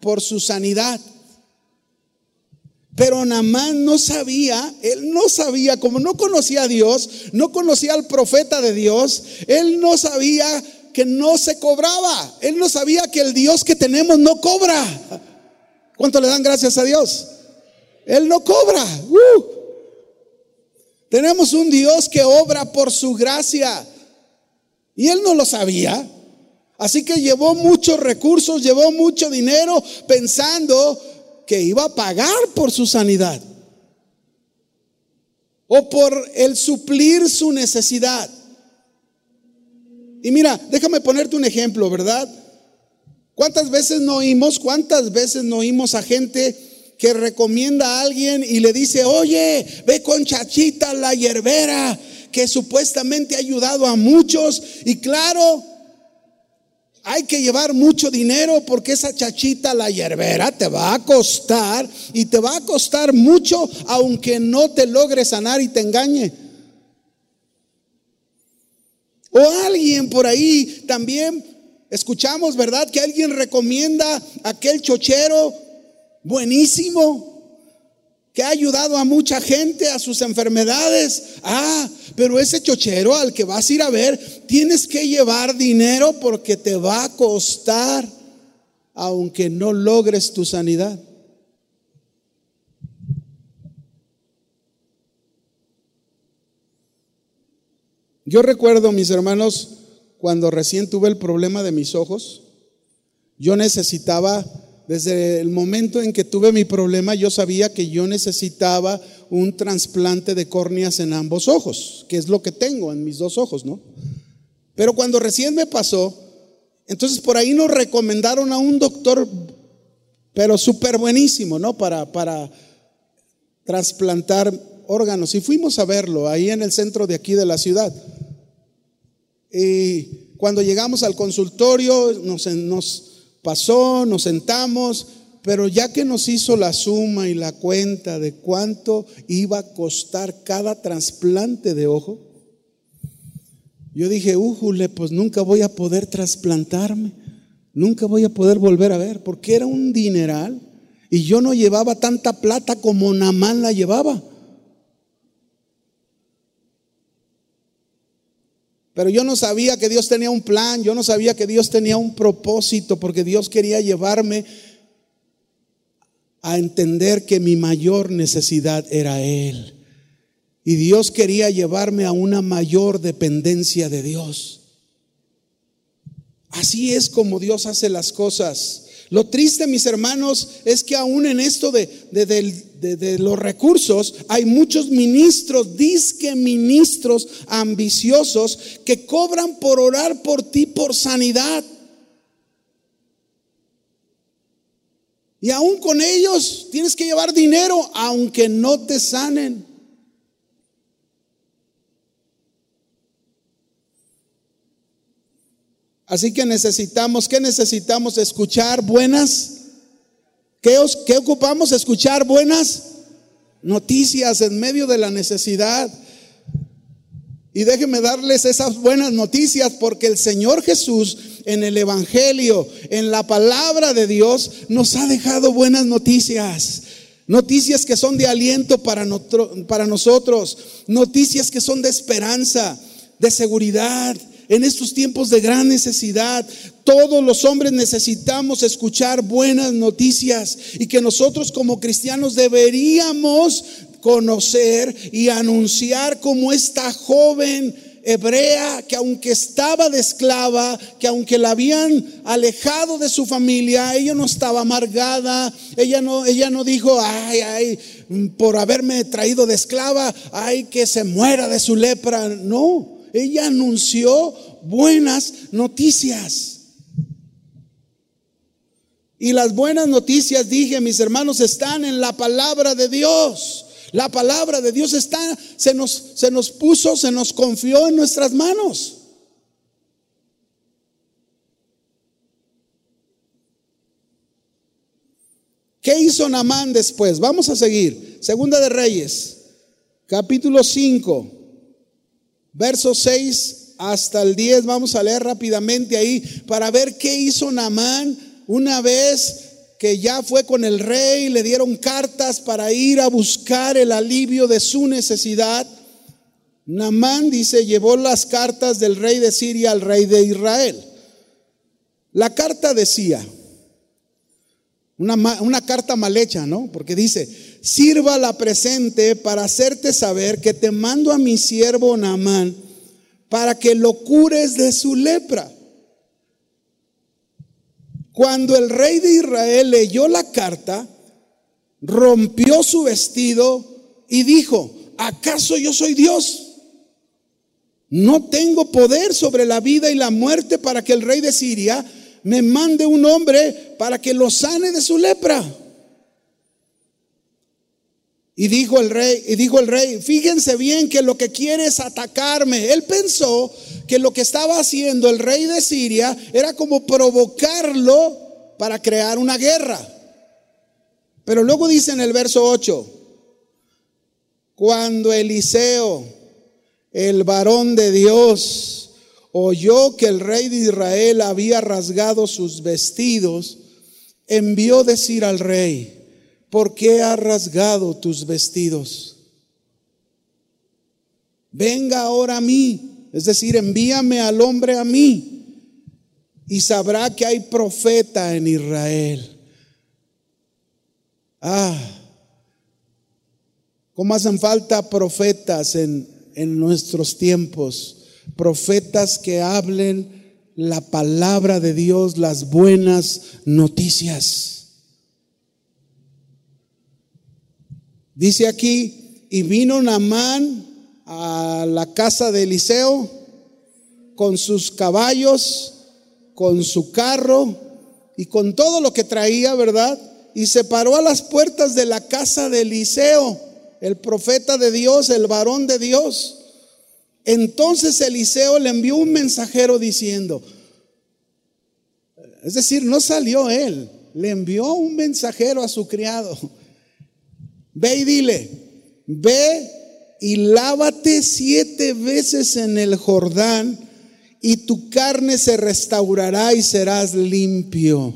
por su sanidad. Pero Namán no sabía, él no sabía, como no conocía a Dios, no conocía al profeta de Dios, él no sabía que no se cobraba, él no sabía que el Dios que tenemos no cobra. ¿Cuánto le dan gracias a Dios? Él no cobra. Uh. Tenemos un Dios que obra por su gracia. Y él no lo sabía. Así que llevó muchos recursos, llevó mucho dinero pensando que iba a pagar por su sanidad o por el suplir su necesidad. Y mira, déjame ponerte un ejemplo, ¿verdad? ¿Cuántas veces no oímos, cuántas veces no oímos a gente que recomienda a alguien y le dice, oye, ve con Chachita la hierbera, que supuestamente ha ayudado a muchos? Y claro, hay que llevar mucho dinero porque esa chachita, la hierbera, te va a costar y te va a costar mucho aunque no te logre sanar y te engañe. O alguien por ahí también escuchamos, ¿verdad? Que alguien recomienda aquel chochero buenísimo que ha ayudado a mucha gente a sus enfermedades. Ah, pero ese chochero al que vas a ir a ver, tienes que llevar dinero porque te va a costar, aunque no logres tu sanidad. Yo recuerdo, mis hermanos, cuando recién tuve el problema de mis ojos, yo necesitaba desde el momento en que tuve mi problema, yo sabía que yo necesitaba un trasplante de córneas en ambos ojos, que es lo que tengo en mis dos ojos, ¿no? Pero cuando recién me pasó, entonces por ahí nos recomendaron a un doctor, pero súper buenísimo, ¿no? Para, para trasplantar órganos. Y fuimos a verlo ahí en el centro de aquí de la ciudad. Y cuando llegamos al consultorio, nos, nos Pasó, nos sentamos, pero ya que nos hizo la suma y la cuenta de cuánto iba a costar cada trasplante de ojo, yo dije, újule, pues nunca voy a poder trasplantarme, nunca voy a poder volver a ver, porque era un dineral y yo no llevaba tanta plata como Namán la llevaba. Pero yo no sabía que Dios tenía un plan, yo no sabía que Dios tenía un propósito, porque Dios quería llevarme a entender que mi mayor necesidad era Él. Y Dios quería llevarme a una mayor dependencia de Dios. Así es como Dios hace las cosas. Lo triste, mis hermanos, es que aún en esto de, de, los recursos hay muchos ministros, disque ministros ambiciosos que cobran por orar por ti por sanidad. Y aún con ellos tienes que llevar dinero aunque no te sanen. Así que necesitamos, ¿qué necesitamos? Escuchar buenas. ¿Qué, ¿Qué, ocupamos? Escuchar buenas noticias en medio de la necesidad. Y déjenme darles esas buenas noticias porque el Señor Jesús en el Evangelio, en la palabra de Dios, nos ha dejado buenas noticias. Noticias que son de aliento para nosotros, noticias que son de esperanza, de seguridad, en estos tiempos de gran necesidad. Todos los hombres necesitamos escuchar buenas noticias y que nosotros como cristianos deberíamos conocer y anunciar como esta joven hebrea que aunque estaba de esclava, que aunque la habían alejado de su familia, ella no estaba amargada, ella no, ella no dijo, ay, ay, por haberme traído de esclava, ay, que se muera de su lepra. No, ella anunció buenas noticias. Y las buenas noticias, dije, mis hermanos, están en la palabra de Dios. La palabra de Dios está, se nos, se nos puso, se nos confió en nuestras manos. ¿Qué hizo Namán después? Vamos a seguir. Segunda de Reyes, capítulo 5, verso 6 hasta el 10. Vamos a leer rápidamente ahí para ver qué hizo Namán una vez que ya fue con el rey, le dieron cartas para ir a buscar el alivio de su necesidad. Namán dice, llevó las cartas del rey de Siria al rey de Israel. La carta decía, una, una, carta mal hecha, ¿no? Porque dice, sirva la presente para hacerte saber que te mando a mi siervo Namán para que lo cures de su lepra. Cuando el rey de Israel leyó la carta, rompió su vestido y dijo, ¿acaso yo soy Dios? No tengo poder sobre la vida y la muerte para que el rey de Siria me mande un hombre para que lo sane de su lepra. Y dijo el rey, y dijo el rey, fíjense bien que lo que quiere es atacarme. Él pensó que lo que estaba haciendo el rey de Siria era como provocarlo para crear una guerra. Pero luego dice en el verso 8, cuando Eliseo, el varón de Dios, oyó que el rey de Israel había rasgado sus vestidos, envió decir al rey, ¿por qué has rasgado tus vestidos? Venga ahora a mí, es decir, envíame al hombre a mí, y sabrá que hay profeta en Israel. Ah, ¿cómo hacen falta profetas en, en nuestros tiempos? Profetas que hablen la palabra de Dios, las buenas noticias. Dice aquí, y vino Namán a la casa de Eliseo con sus caballos, con su carro y con todo lo que traía, ¿verdad? Y se paró a las puertas de la casa de Eliseo, el profeta de Dios, el varón de Dios. Entonces Eliseo le envió un mensajero diciendo, es decir, no salió él, le envió un mensajero a su criado Ve y dile, ve y lávate siete veces en el Jordán y tu carne se restaurará y serás limpio.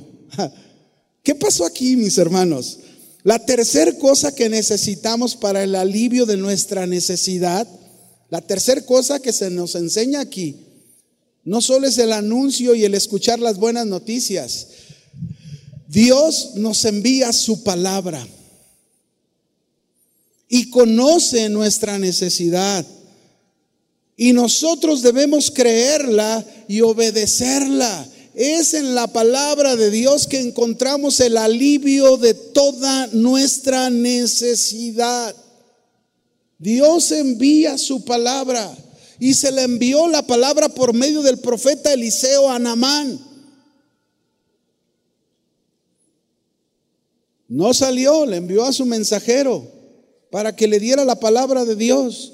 ¿Qué pasó aquí, mis hermanos? La tercera cosa que necesitamos para el alivio de nuestra necesidad, la tercera cosa que se nos enseña aquí, no solo es el anuncio y el escuchar las buenas noticias. Dios nos envía su palabra y conoce nuestra necesidad. Y nosotros debemos creerla y obedecerla. Es en la palabra de Dios que encontramos el alivio de toda nuestra necesidad. Dios envía su palabra y se le envió la palabra por medio del profeta Eliseo a Namán. No salió, le envió a su mensajero para que le diera la palabra de Dios.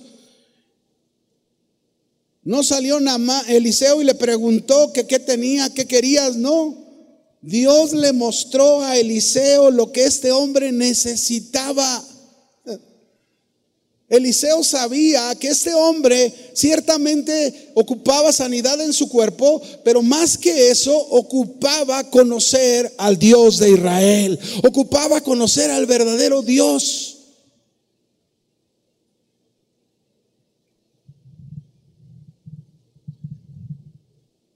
No salió Eliseo y le preguntó que qué tenía, qué querías, no. Dios le mostró a Eliseo lo que este hombre necesitaba. Eliseo sabía que este hombre ciertamente ocupaba sanidad en su cuerpo, pero más que eso ocupaba conocer al Dios de Israel, ocupaba conocer al verdadero Dios.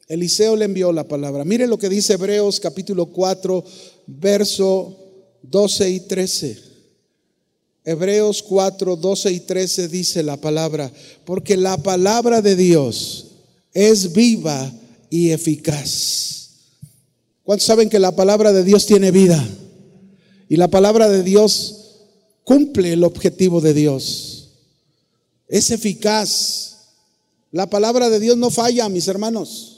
Eliseo le envió la palabra. Mire lo que dice Hebreos capítulo 4, verso 12 y 13. Hebreos 4, 12 y 13 dice la palabra, porque la palabra de Dios es viva y eficaz. ¿Cuántos saben que la palabra de Dios tiene vida? Y la palabra de Dios cumple el objetivo de Dios. Es eficaz. La palabra de Dios no falla, mis hermanos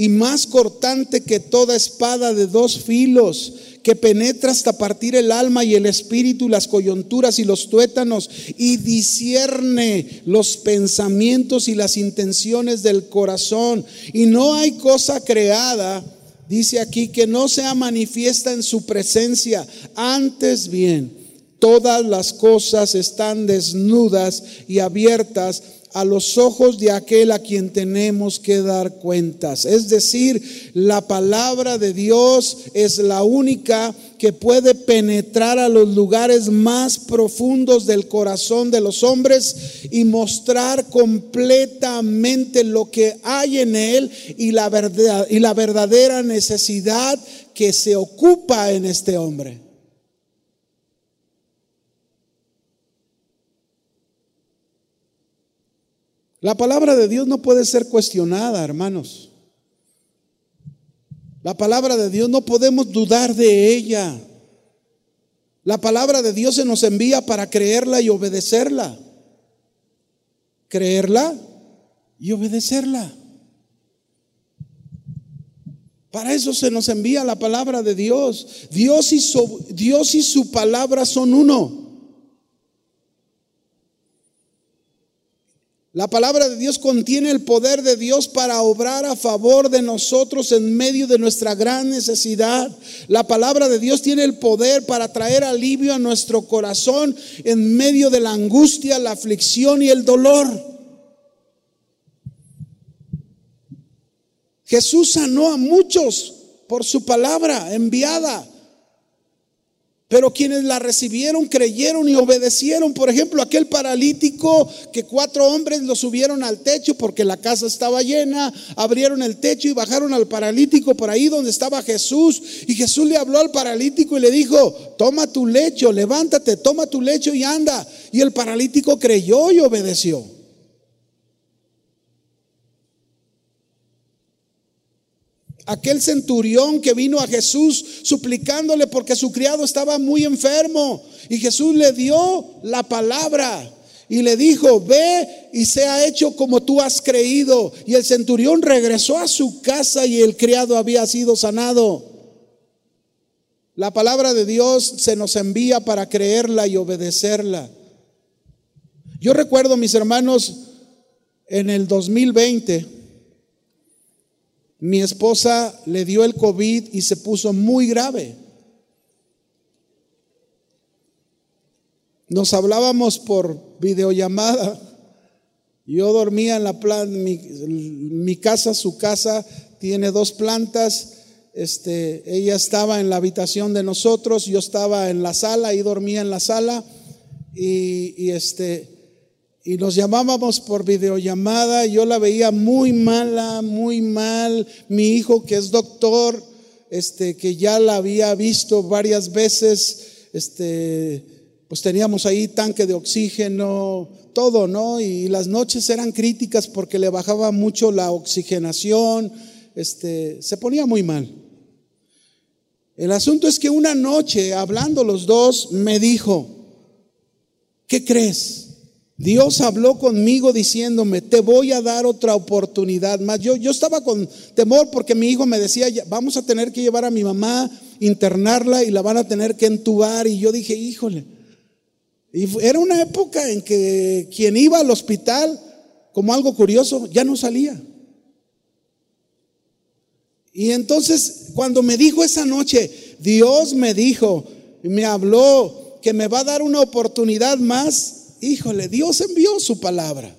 y más cortante que toda espada de dos filos, que penetra hasta partir el alma y el espíritu, las coyunturas y los tuétanos, y discierne los pensamientos y las intenciones del corazón. Y no hay cosa creada, dice aquí, que no sea manifiesta en su presencia. Antes bien, todas las cosas están desnudas y abiertas a los ojos de aquel a quien tenemos que dar cuentas. Es decir, la palabra de Dios es la única que puede penetrar a los lugares más profundos del corazón de los hombres y mostrar completamente lo que hay en él y la, verdad, y la verdadera necesidad que se ocupa en este hombre. La palabra de Dios no puede ser cuestionada, hermanos. La palabra de Dios no podemos dudar de ella. La palabra de Dios se nos envía para creerla y obedecerla. Creerla y obedecerla. Para eso se nos envía la palabra de Dios. Dios y su, Dios y su palabra son uno. La palabra de Dios contiene el poder de Dios para obrar a favor de nosotros en medio de nuestra gran necesidad. La palabra de Dios tiene el poder para traer alivio a nuestro corazón en medio de la angustia, la aflicción y el dolor. Jesús sanó a muchos por su palabra enviada. Pero quienes la recibieron creyeron y obedecieron. Por ejemplo, aquel paralítico que cuatro hombres lo subieron al techo porque la casa estaba llena, abrieron el techo y bajaron al paralítico por ahí donde estaba Jesús. Y Jesús le habló al paralítico y le dijo, toma tu lecho, levántate, toma tu lecho y anda. Y el paralítico creyó y obedeció. Aquel centurión que vino a Jesús suplicándole porque su criado estaba muy enfermo. Y Jesús le dio la palabra y le dijo, ve y sea hecho como tú has creído. Y el centurión regresó a su casa y el criado había sido sanado. La palabra de Dios se nos envía para creerla y obedecerla. Yo recuerdo, mis hermanos, en el 2020, mi esposa le dio el COVID y se puso muy grave. Nos hablábamos por videollamada. Yo dormía en la planta, mi, casa, su casa tiene dos plantas. Este, ella estaba en la habitación de nosotros, yo estaba en la sala y dormía en la sala. Y, y este, y nos llamábamos por videollamada, yo la veía muy mala, muy mal, mi hijo que es doctor, este, que ya la había visto varias veces, este, pues teníamos ahí tanque de oxígeno, todo, ¿no? Y las noches eran críticas porque le bajaba mucho la oxigenación, este, se ponía muy mal. El asunto es que una noche, hablando los dos, me dijo, ¿qué crees? Dios habló conmigo diciéndome, te voy a dar otra oportunidad más. Yo, yo estaba con temor porque mi hijo me decía, vamos a tener que llevar a mi mamá, internarla y la van a tener que entubar. Y yo dije, híjole. Y era una época en que quien iba al hospital, como algo curioso, ya no salía. Y entonces, cuando me dijo esa noche, Dios me dijo, me habló que me va a dar una oportunidad más híjole, Dios envió su palabra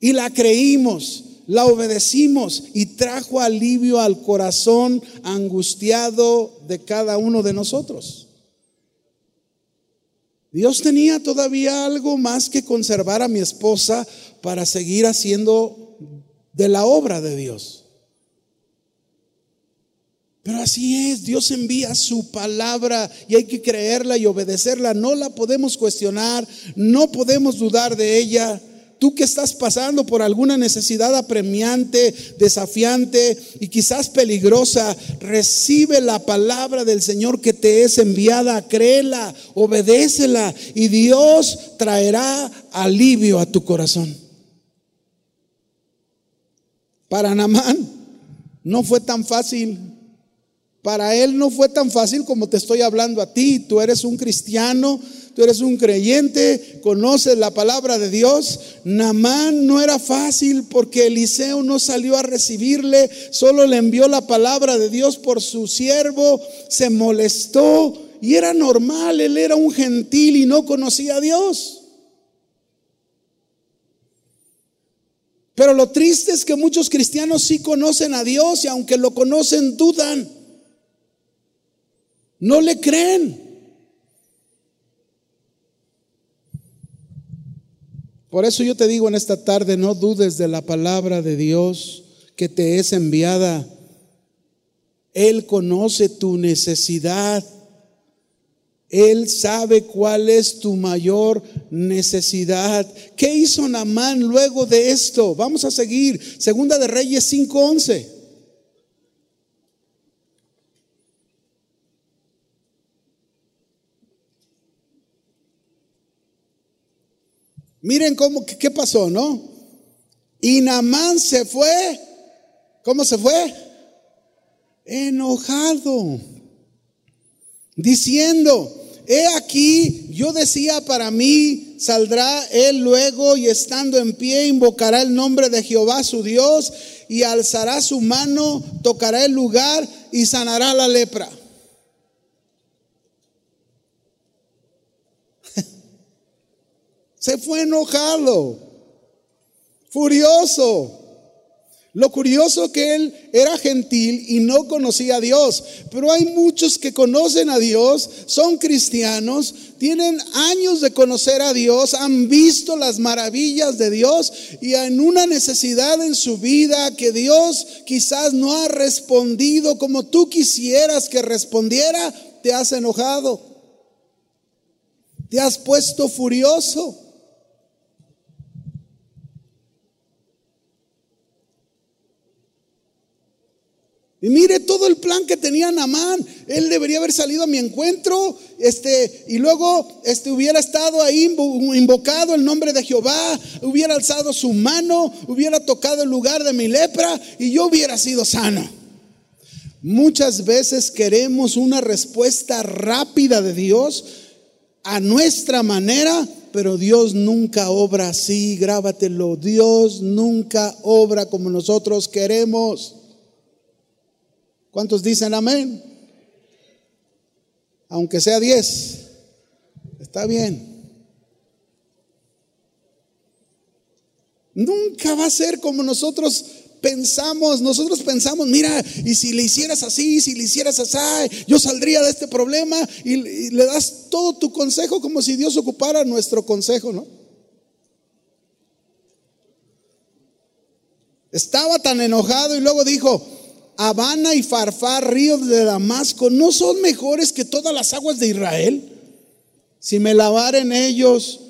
y la creímos, la obedecimos y trajo alivio al corazón angustiado de cada uno de nosotros. Dios tenía todavía algo más que conservar a mi esposa para seguir haciendo de la obra de Dios. Pero así es, Dios envía su palabra y hay que creerla y obedecerla. No la podemos cuestionar, no podemos dudar de ella. Tú que estás pasando por alguna necesidad apremiante, desafiante y quizás peligrosa, recibe la palabra del Señor que te es enviada, créela, obedécela y Dios traerá alivio a tu corazón. Para Namán no fue tan fácil. Para él no fue tan fácil como te estoy hablando a ti. Tú eres un cristiano, tú eres un creyente, conoces la palabra de Dios. Namán no era fácil porque Eliseo no salió a recibirle, solo le envió la palabra de Dios por su siervo, se molestó y era normal, él era un gentil y no conocía a Dios. Pero lo triste es que muchos cristianos sí conocen a Dios y aunque lo conocen dudan. No le creen. Por eso yo te digo en esta tarde, no dudes de la palabra de Dios que te es enviada. Él conoce tu necesidad. Él sabe cuál es tu mayor necesidad. ¿Qué hizo Namán luego de esto? Vamos a seguir. Segunda de Reyes 5:11. Miren cómo, qué pasó, ¿no? Y Namán se fue. ¿Cómo se fue? Enojado. Diciendo, he aquí, yo decía para mí, saldrá él luego y estando en pie invocará el nombre de Jehová su Dios y alzará su mano, tocará el lugar y sanará la lepra. Se fue enojado, furioso. Lo curioso que él era gentil y no conocía a Dios, pero hay muchos que conocen a Dios, son cristianos, tienen años de conocer a Dios, han visto las maravillas de Dios y en una necesidad en su vida que Dios quizás no ha respondido como tú quisieras que respondiera, te has enojado, te has puesto furioso. Y mire todo el plan que tenía Namán. Él debería haber salido a mi encuentro, este, y luego este, hubiera estado ahí invocado el nombre de Jehová, hubiera alzado su mano, hubiera tocado el lugar de mi lepra y yo hubiera sido sano. Muchas veces queremos una respuesta rápida de Dios a nuestra manera, pero Dios nunca obra así, grábatelo. Dios nunca obra como nosotros queremos. ¿Cuántos dicen amén? Aunque sea diez, está bien. Nunca va a ser como nosotros pensamos. Nosotros pensamos, mira, y si le hicieras así, si le hicieras así, yo saldría de este problema y, y le das todo tu consejo como si Dios ocupara nuestro consejo, ¿no? Estaba tan enojado y luego dijo, Habana y Farfar, ríos de Damasco, ¿no son mejores que todas las aguas de Israel? Si me lavare en ellos,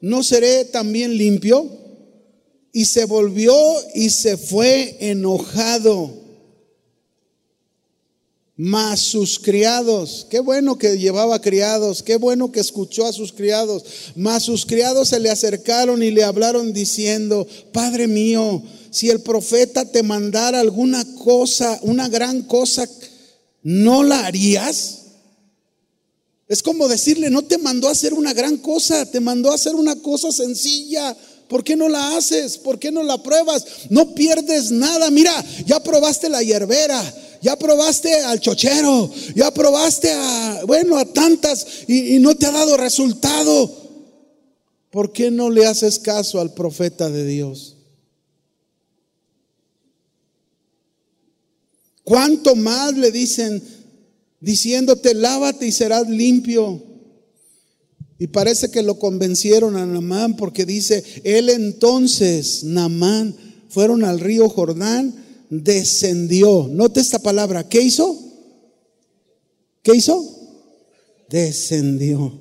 ¿no seré también limpio? Y se volvió y se fue enojado. Mas sus criados, qué bueno que llevaba criados, qué bueno que escuchó a sus criados. Mas sus criados se le acercaron y le hablaron diciendo, Padre mío, si el profeta te mandara alguna cosa, una gran cosa, ¿no la harías? Es como decirle, no te mandó a hacer una gran cosa, te mandó a hacer una cosa sencilla. ¿Por qué no la haces? ¿Por qué no la pruebas? No pierdes nada. Mira, ya probaste la hierbera, ya probaste al chochero, ya probaste a, bueno, a tantas y, no te ha dado resultado. ¿Por qué no le haces caso al profeta de Dios? ¿Cuánto más le dicen diciéndote, lávate y serás limpio? Y parece que lo convencieron a Namán porque dice, él entonces, Namán, fueron al río Jordán, descendió. Note esta palabra, ¿qué hizo? ¿Qué hizo? Descendió.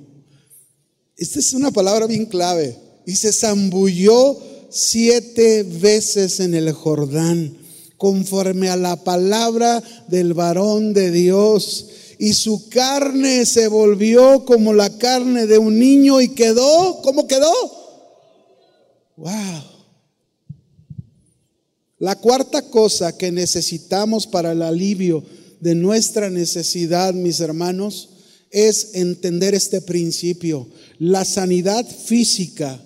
Esta es una palabra bien clave. Y se zambulló siete veces en el Jordán, conforme a la palabra del varón de Dios. Y su carne se volvió como la carne de un niño y quedó, ¿cómo quedó? Wow. La cuarta cosa que necesitamos para el alivio de nuestra necesidad, mis hermanos, es entender este principio. La sanidad física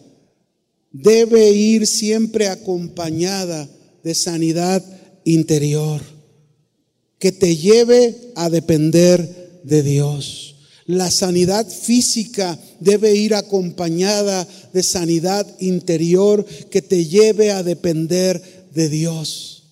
debe ir siempre acompañada de sanidad interior, que te lleve a depender de Dios. La sanidad física debe ir acompañada de sanidad interior que te lleve a depender de Dios.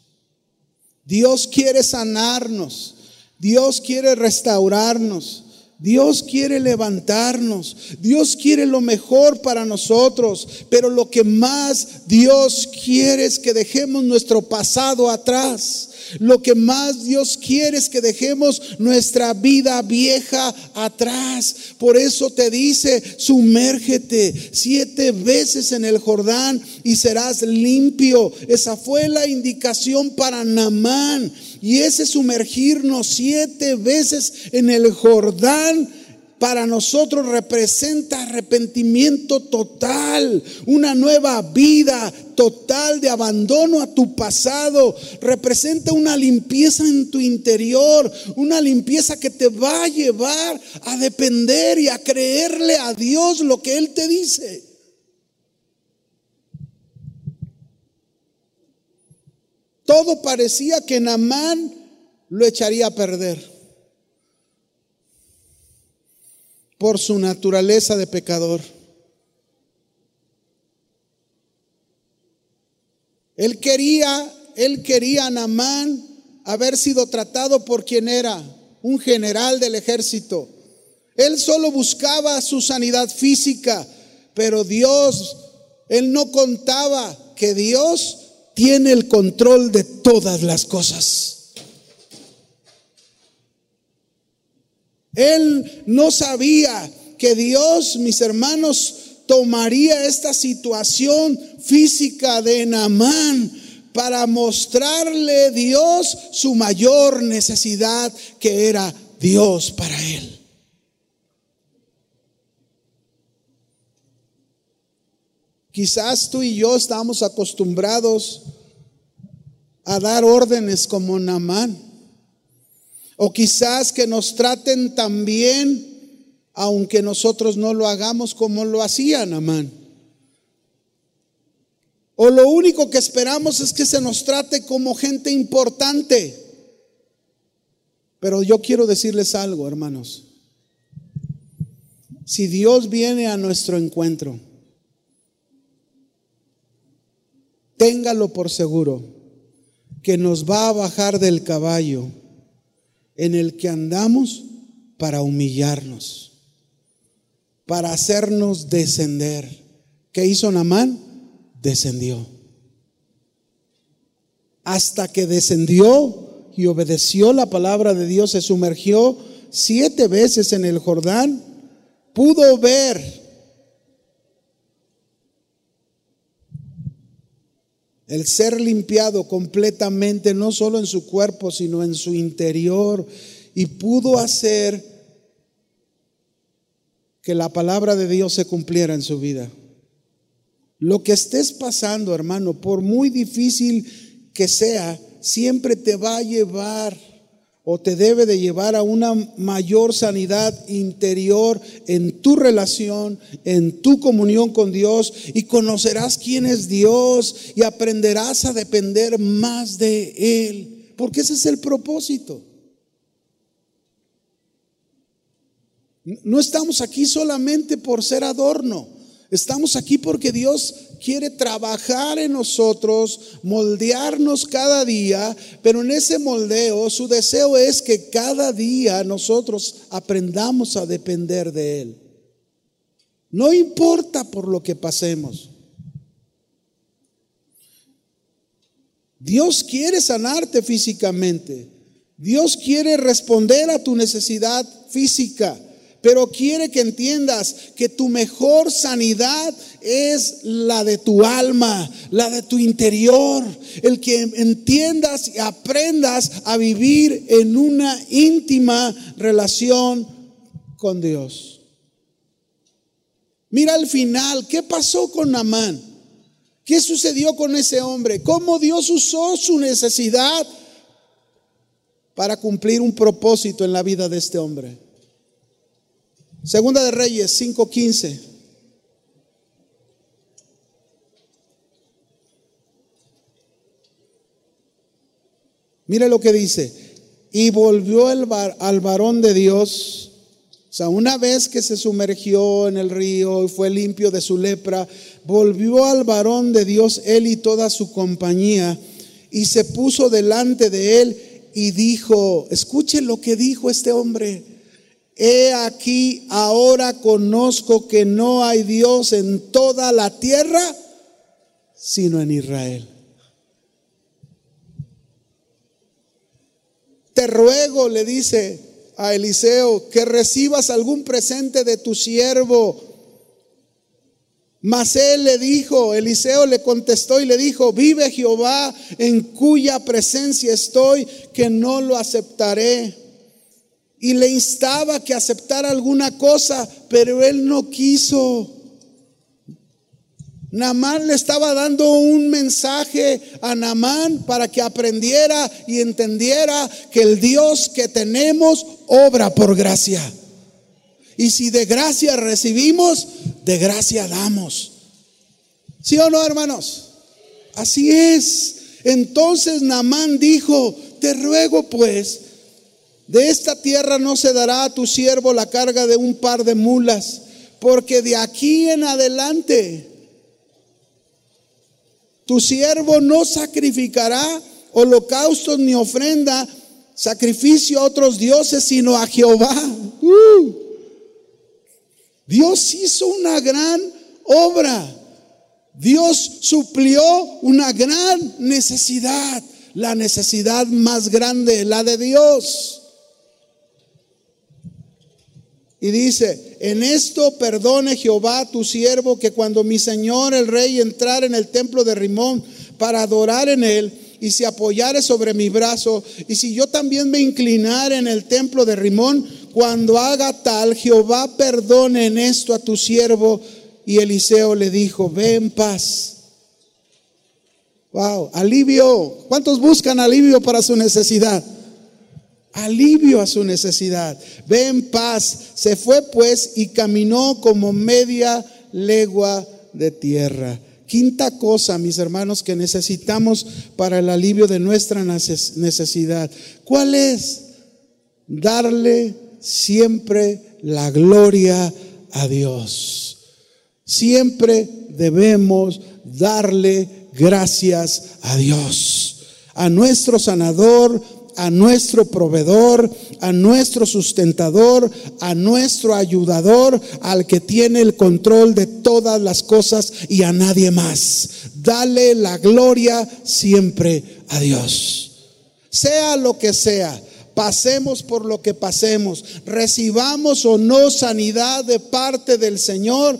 Dios quiere sanarnos, Dios quiere restaurarnos. Dios quiere levantarnos, Dios quiere lo mejor para nosotros, pero lo que más Dios quiere es que dejemos nuestro pasado atrás. Lo que más Dios quiere es que dejemos nuestra vida vieja atrás. Por eso te dice, sumérgete siete veces en el Jordán y serás limpio. Esa fue la indicación para Namán. Y ese sumergirnos siete veces en el Jordán para nosotros representa arrepentimiento total, una nueva vida total de abandono a tu pasado, representa una limpieza en tu interior, una limpieza que te va a llevar a depender y a creerle a Dios lo que Él te dice. Todo parecía que Namán lo echaría a perder por su naturaleza de pecador. Él quería, él quería a Namán haber sido tratado por quien era, un general del ejército. Él solo buscaba su sanidad física, pero Dios, él no contaba que Dios tiene el control de todas las cosas. Él no sabía que Dios, mis hermanos, tomaría esta situación física de Namán para mostrarle Dios su mayor necesidad, que era Dios para él. Quizás tú y yo estamos acostumbrados a dar órdenes como Namán. O quizás que nos traten tan bien, aunque nosotros no lo hagamos como lo hacía Namán. O lo único que esperamos es que se nos trate como gente importante. Pero yo quiero decirles algo, hermanos. Si Dios viene a nuestro encuentro, téngalo por seguro que nos va a bajar del caballo en el que andamos para humillarnos, para hacernos descender. ¿Qué hizo Namán? Descendió. Hasta que descendió y obedeció la palabra de Dios, se sumergió siete veces en el Jordán, pudo ver el ser limpiado completamente, no solo en su cuerpo, sino en su interior, y pudo hacer que la palabra de Dios se cumpliera en su vida. Lo que estés pasando, hermano, por muy difícil que sea, siempre te va a llevar o te debe de llevar a una mayor sanidad interior en tu relación, en tu comunión con Dios y conocerás quién es Dios y aprenderás a depender más de Él, porque ese es el propósito. No estamos aquí solamente por ser adorno, estamos aquí porque Dios quiere trabajar en nosotros, moldearnos cada día, pero en ese moldeo su deseo es que cada día nosotros aprendamos a depender de Él. No importa por lo que pasemos. Dios quiere sanarte físicamente. Dios quiere responder a tu necesidad física, pero quiere que entiendas que tu mejor sanidad es la de tu alma, la de tu interior, el que entiendas y aprendas a vivir en una íntima relación con Dios. Mira al final, ¿qué pasó con Namán? ¿Qué sucedió con ese hombre? ¿Cómo Dios usó su necesidad para cumplir un propósito en la vida de este hombre? Segunda de Reyes 5:15. Mire lo que dice. Y volvió el al varón de Dios. O sea, una vez que se sumergió en el río y fue limpio de su lepra, volvió al varón de Dios él y toda su compañía y se puso delante de él y dijo, escuche lo que dijo este hombre. He aquí, ahora conozco que no hay Dios en toda la tierra, sino en Israel. Te ruego, le dice a Eliseo, que recibas algún presente de tu siervo. Mas él le dijo, Eliseo le contestó y le dijo, vive Jehová en cuya presencia estoy, que no lo aceptaré y le instaba que aceptara alguna cosa, pero él no quiso. Namán le estaba dando un mensaje a Namán para que aprendiera y entendiera que el Dios que tenemos obra por gracia. Y si de gracia recibimos, de gracia damos. ¿Sí o no, hermanos? Así es. Entonces Namán dijo, te ruego pues, de esta tierra no se dará a tu siervo la carga de un par de mulas, porque de aquí en adelante tu siervo no sacrificará holocaustos ni ofrenda, sacrificio a otros dioses, sino a Jehová. Uh. Dios hizo una gran obra. Dios suplió una gran necesidad, la necesidad más grande, la de Dios. Y dice, en esto perdone Jehová tu siervo que cuando mi señor el rey entrara en el templo de Rimón para adorar en él y se apoyare sobre mi brazo, y si yo también me inclinara en el templo de Rimón, cuando haga tal, Jehová perdone en esto a tu siervo. Y Eliseo le dijo, ve en paz. Wow, alivio. ¿Cuántos buscan alivio para su necesidad? Alivio a su necesidad. Ve en paz. Se fue pues y caminó como media legua de tierra. Quinta cosa, mis hermanos, que necesitamos para el alivio de nuestra necesidad. ¿Cuál es? Darle siempre la gloria a Dios. Siempre debemos darle gracias a Dios, a nuestro sanador, a nuestro proveedor, a nuestro sustentador, a nuestro ayudador, al que tiene el control de todas las cosas y a nadie más. Dale la gloria siempre a Dios. Sea lo que sea, pasemos por lo que pasemos, recibamos o no sanidad de parte del Señor,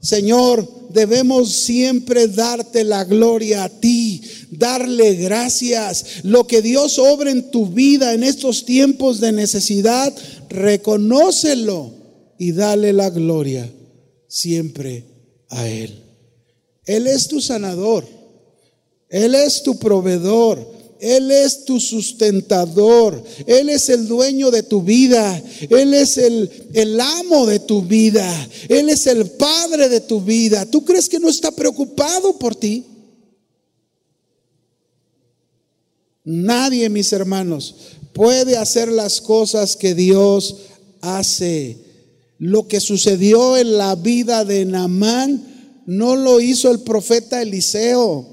Señor, debemos siempre darte la gloria a ti, darle gracias. Lo que Dios obra en tu vida en estos tiempos de necesidad, reconócelo y dale la gloria siempre a Él. Él es tu sanador, Él es tu proveedor, él es tu sustentador. Él es el dueño de tu vida. Él es el, el, amo de tu vida. Él es el padre de tu vida. ¿Tú crees que no está preocupado por ti? Nadie, mis hermanos, puede hacer las cosas que Dios hace. Lo que sucedió en la vida de Naamán no lo hizo el profeta Eliseo.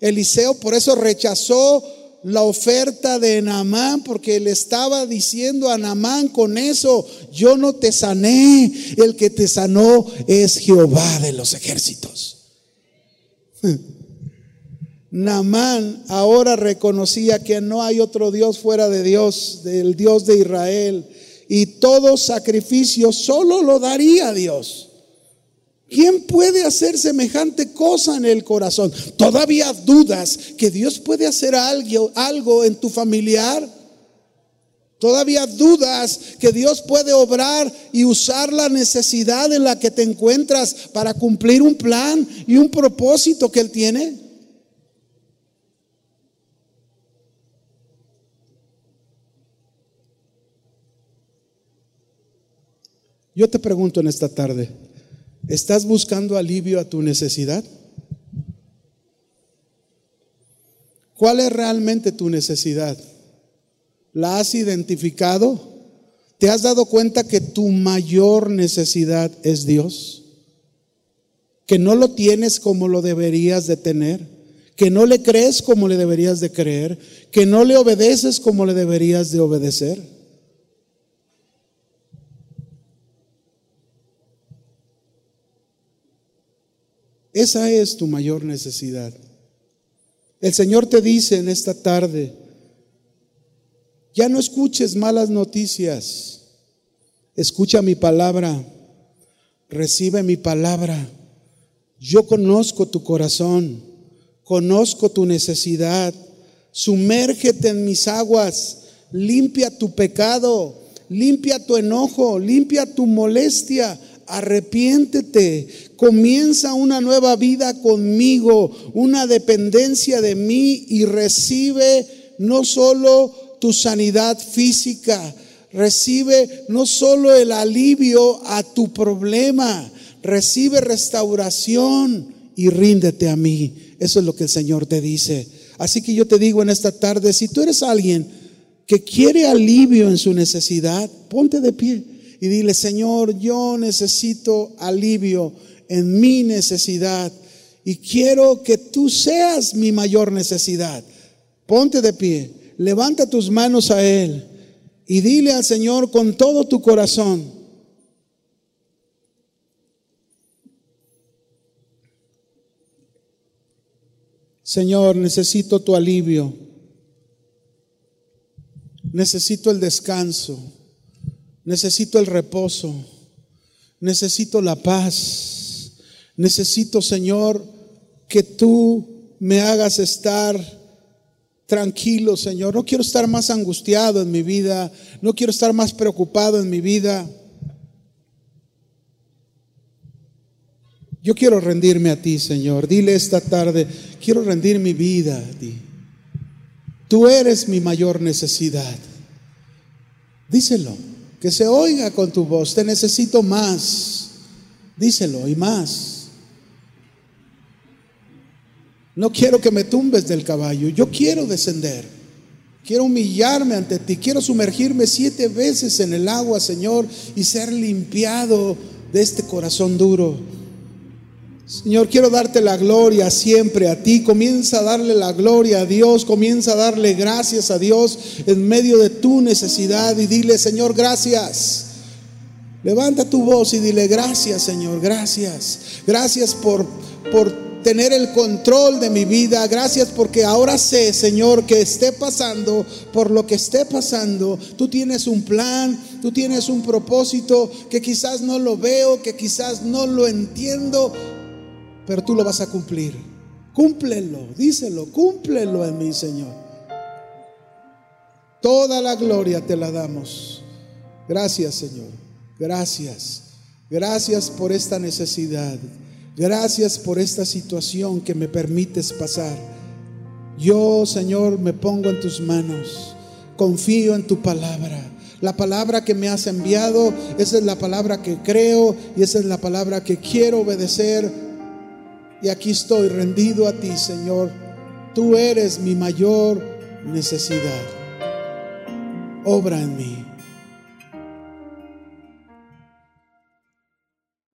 Eliseo por eso rechazó la oferta de Naamán porque le estaba diciendo a Naamán con eso, yo no te sané, el que te sanó es Jehová de los ejércitos. Naamán ahora reconocía que no hay otro Dios fuera de Dios, del Dios de Israel, y todo sacrificio solo lo daría Dios. ¿Quién puede hacer semejante cosa en el corazón? ¿Todavía dudas que Dios puede hacer algo, algo en tu familiar? ¿Todavía dudas que Dios puede obrar y usar la necesidad en la que te encuentras para cumplir un plan y un propósito que Él tiene? Yo te pregunto en esta tarde, ¿estás buscando alivio a tu necesidad? ¿Cuál es realmente tu necesidad? ¿La has identificado? ¿Te has dado cuenta que tu mayor necesidad es Dios? ¿Que no lo tienes como lo deberías de tener? ¿Que no le crees como le deberías de creer? ¿Que no le obedeces como le deberías de obedecer? Esa es tu mayor necesidad. El Señor te dice en esta tarde, ya no escuches malas noticias, escucha mi palabra, recibe mi palabra. Yo conozco tu corazón, conozco tu necesidad, sumérgete en mis aguas, limpia tu pecado, limpia tu enojo, limpia tu molestia, arrepiéntete, comienza una nueva vida conmigo, una dependencia de mí y recibe no solo tu sanidad física, recibe no solo el alivio a tu problema, recibe restauración y ríndete a mí. Eso es lo que el Señor te dice. Así que yo te digo en esta tarde, si tú eres alguien que quiere alivio en su necesidad, ponte de pie y dile, Señor, yo necesito alivio en mi necesidad y quiero que tú seas mi mayor necesidad. Ponte de pie, levanta tus manos a Él y dile al Señor con todo tu corazón, Señor, necesito tu alivio. Necesito el descanso. Necesito el reposo. Necesito la paz. Necesito, Señor, que tú me hagas estar tranquilo, Señor. No quiero estar más angustiado en mi vida. No quiero estar más preocupado en mi vida. Yo quiero rendirme a ti, Señor. Dile esta tarde, quiero rendir mi vida a ti. Tú eres mi mayor necesidad. Díselo. Que se oiga con tu voz, te necesito más. Díselo y más. No quiero que me tumbes del caballo, yo quiero descender. Quiero humillarme ante ti, quiero sumergirme siete veces en el agua, Señor, y ser limpiado de este corazón duro. Señor, quiero darte la gloria siempre a ti. Comienza a darle la gloria a Dios. Comienza a darle gracias a Dios en medio de tu necesidad y dile, Señor, gracias. Levanta tu voz y dile, gracias, Señor, gracias. Gracias por, por tener el control de mi vida. Gracias porque ahora sé, Señor, que esté pasando por lo que esté pasando. Tú tienes un plan, tú tienes un propósito que quizás no lo veo, que quizás no lo entiendo, pero tú lo vas a cumplir. Cúmplelo, díselo, cúmplelo en mí, Señor. Toda la gloria te la damos. Gracias, Señor. Gracias. Gracias por esta necesidad. Gracias por esta situación que me permites pasar. Yo, Señor, me pongo en tus manos. Confío en tu palabra. La palabra que me has enviado, esa es la palabra que creo y esa es la palabra que quiero obedecer y aquí estoy rendido a ti, Señor. Tú eres mi mayor necesidad. Obra en mí.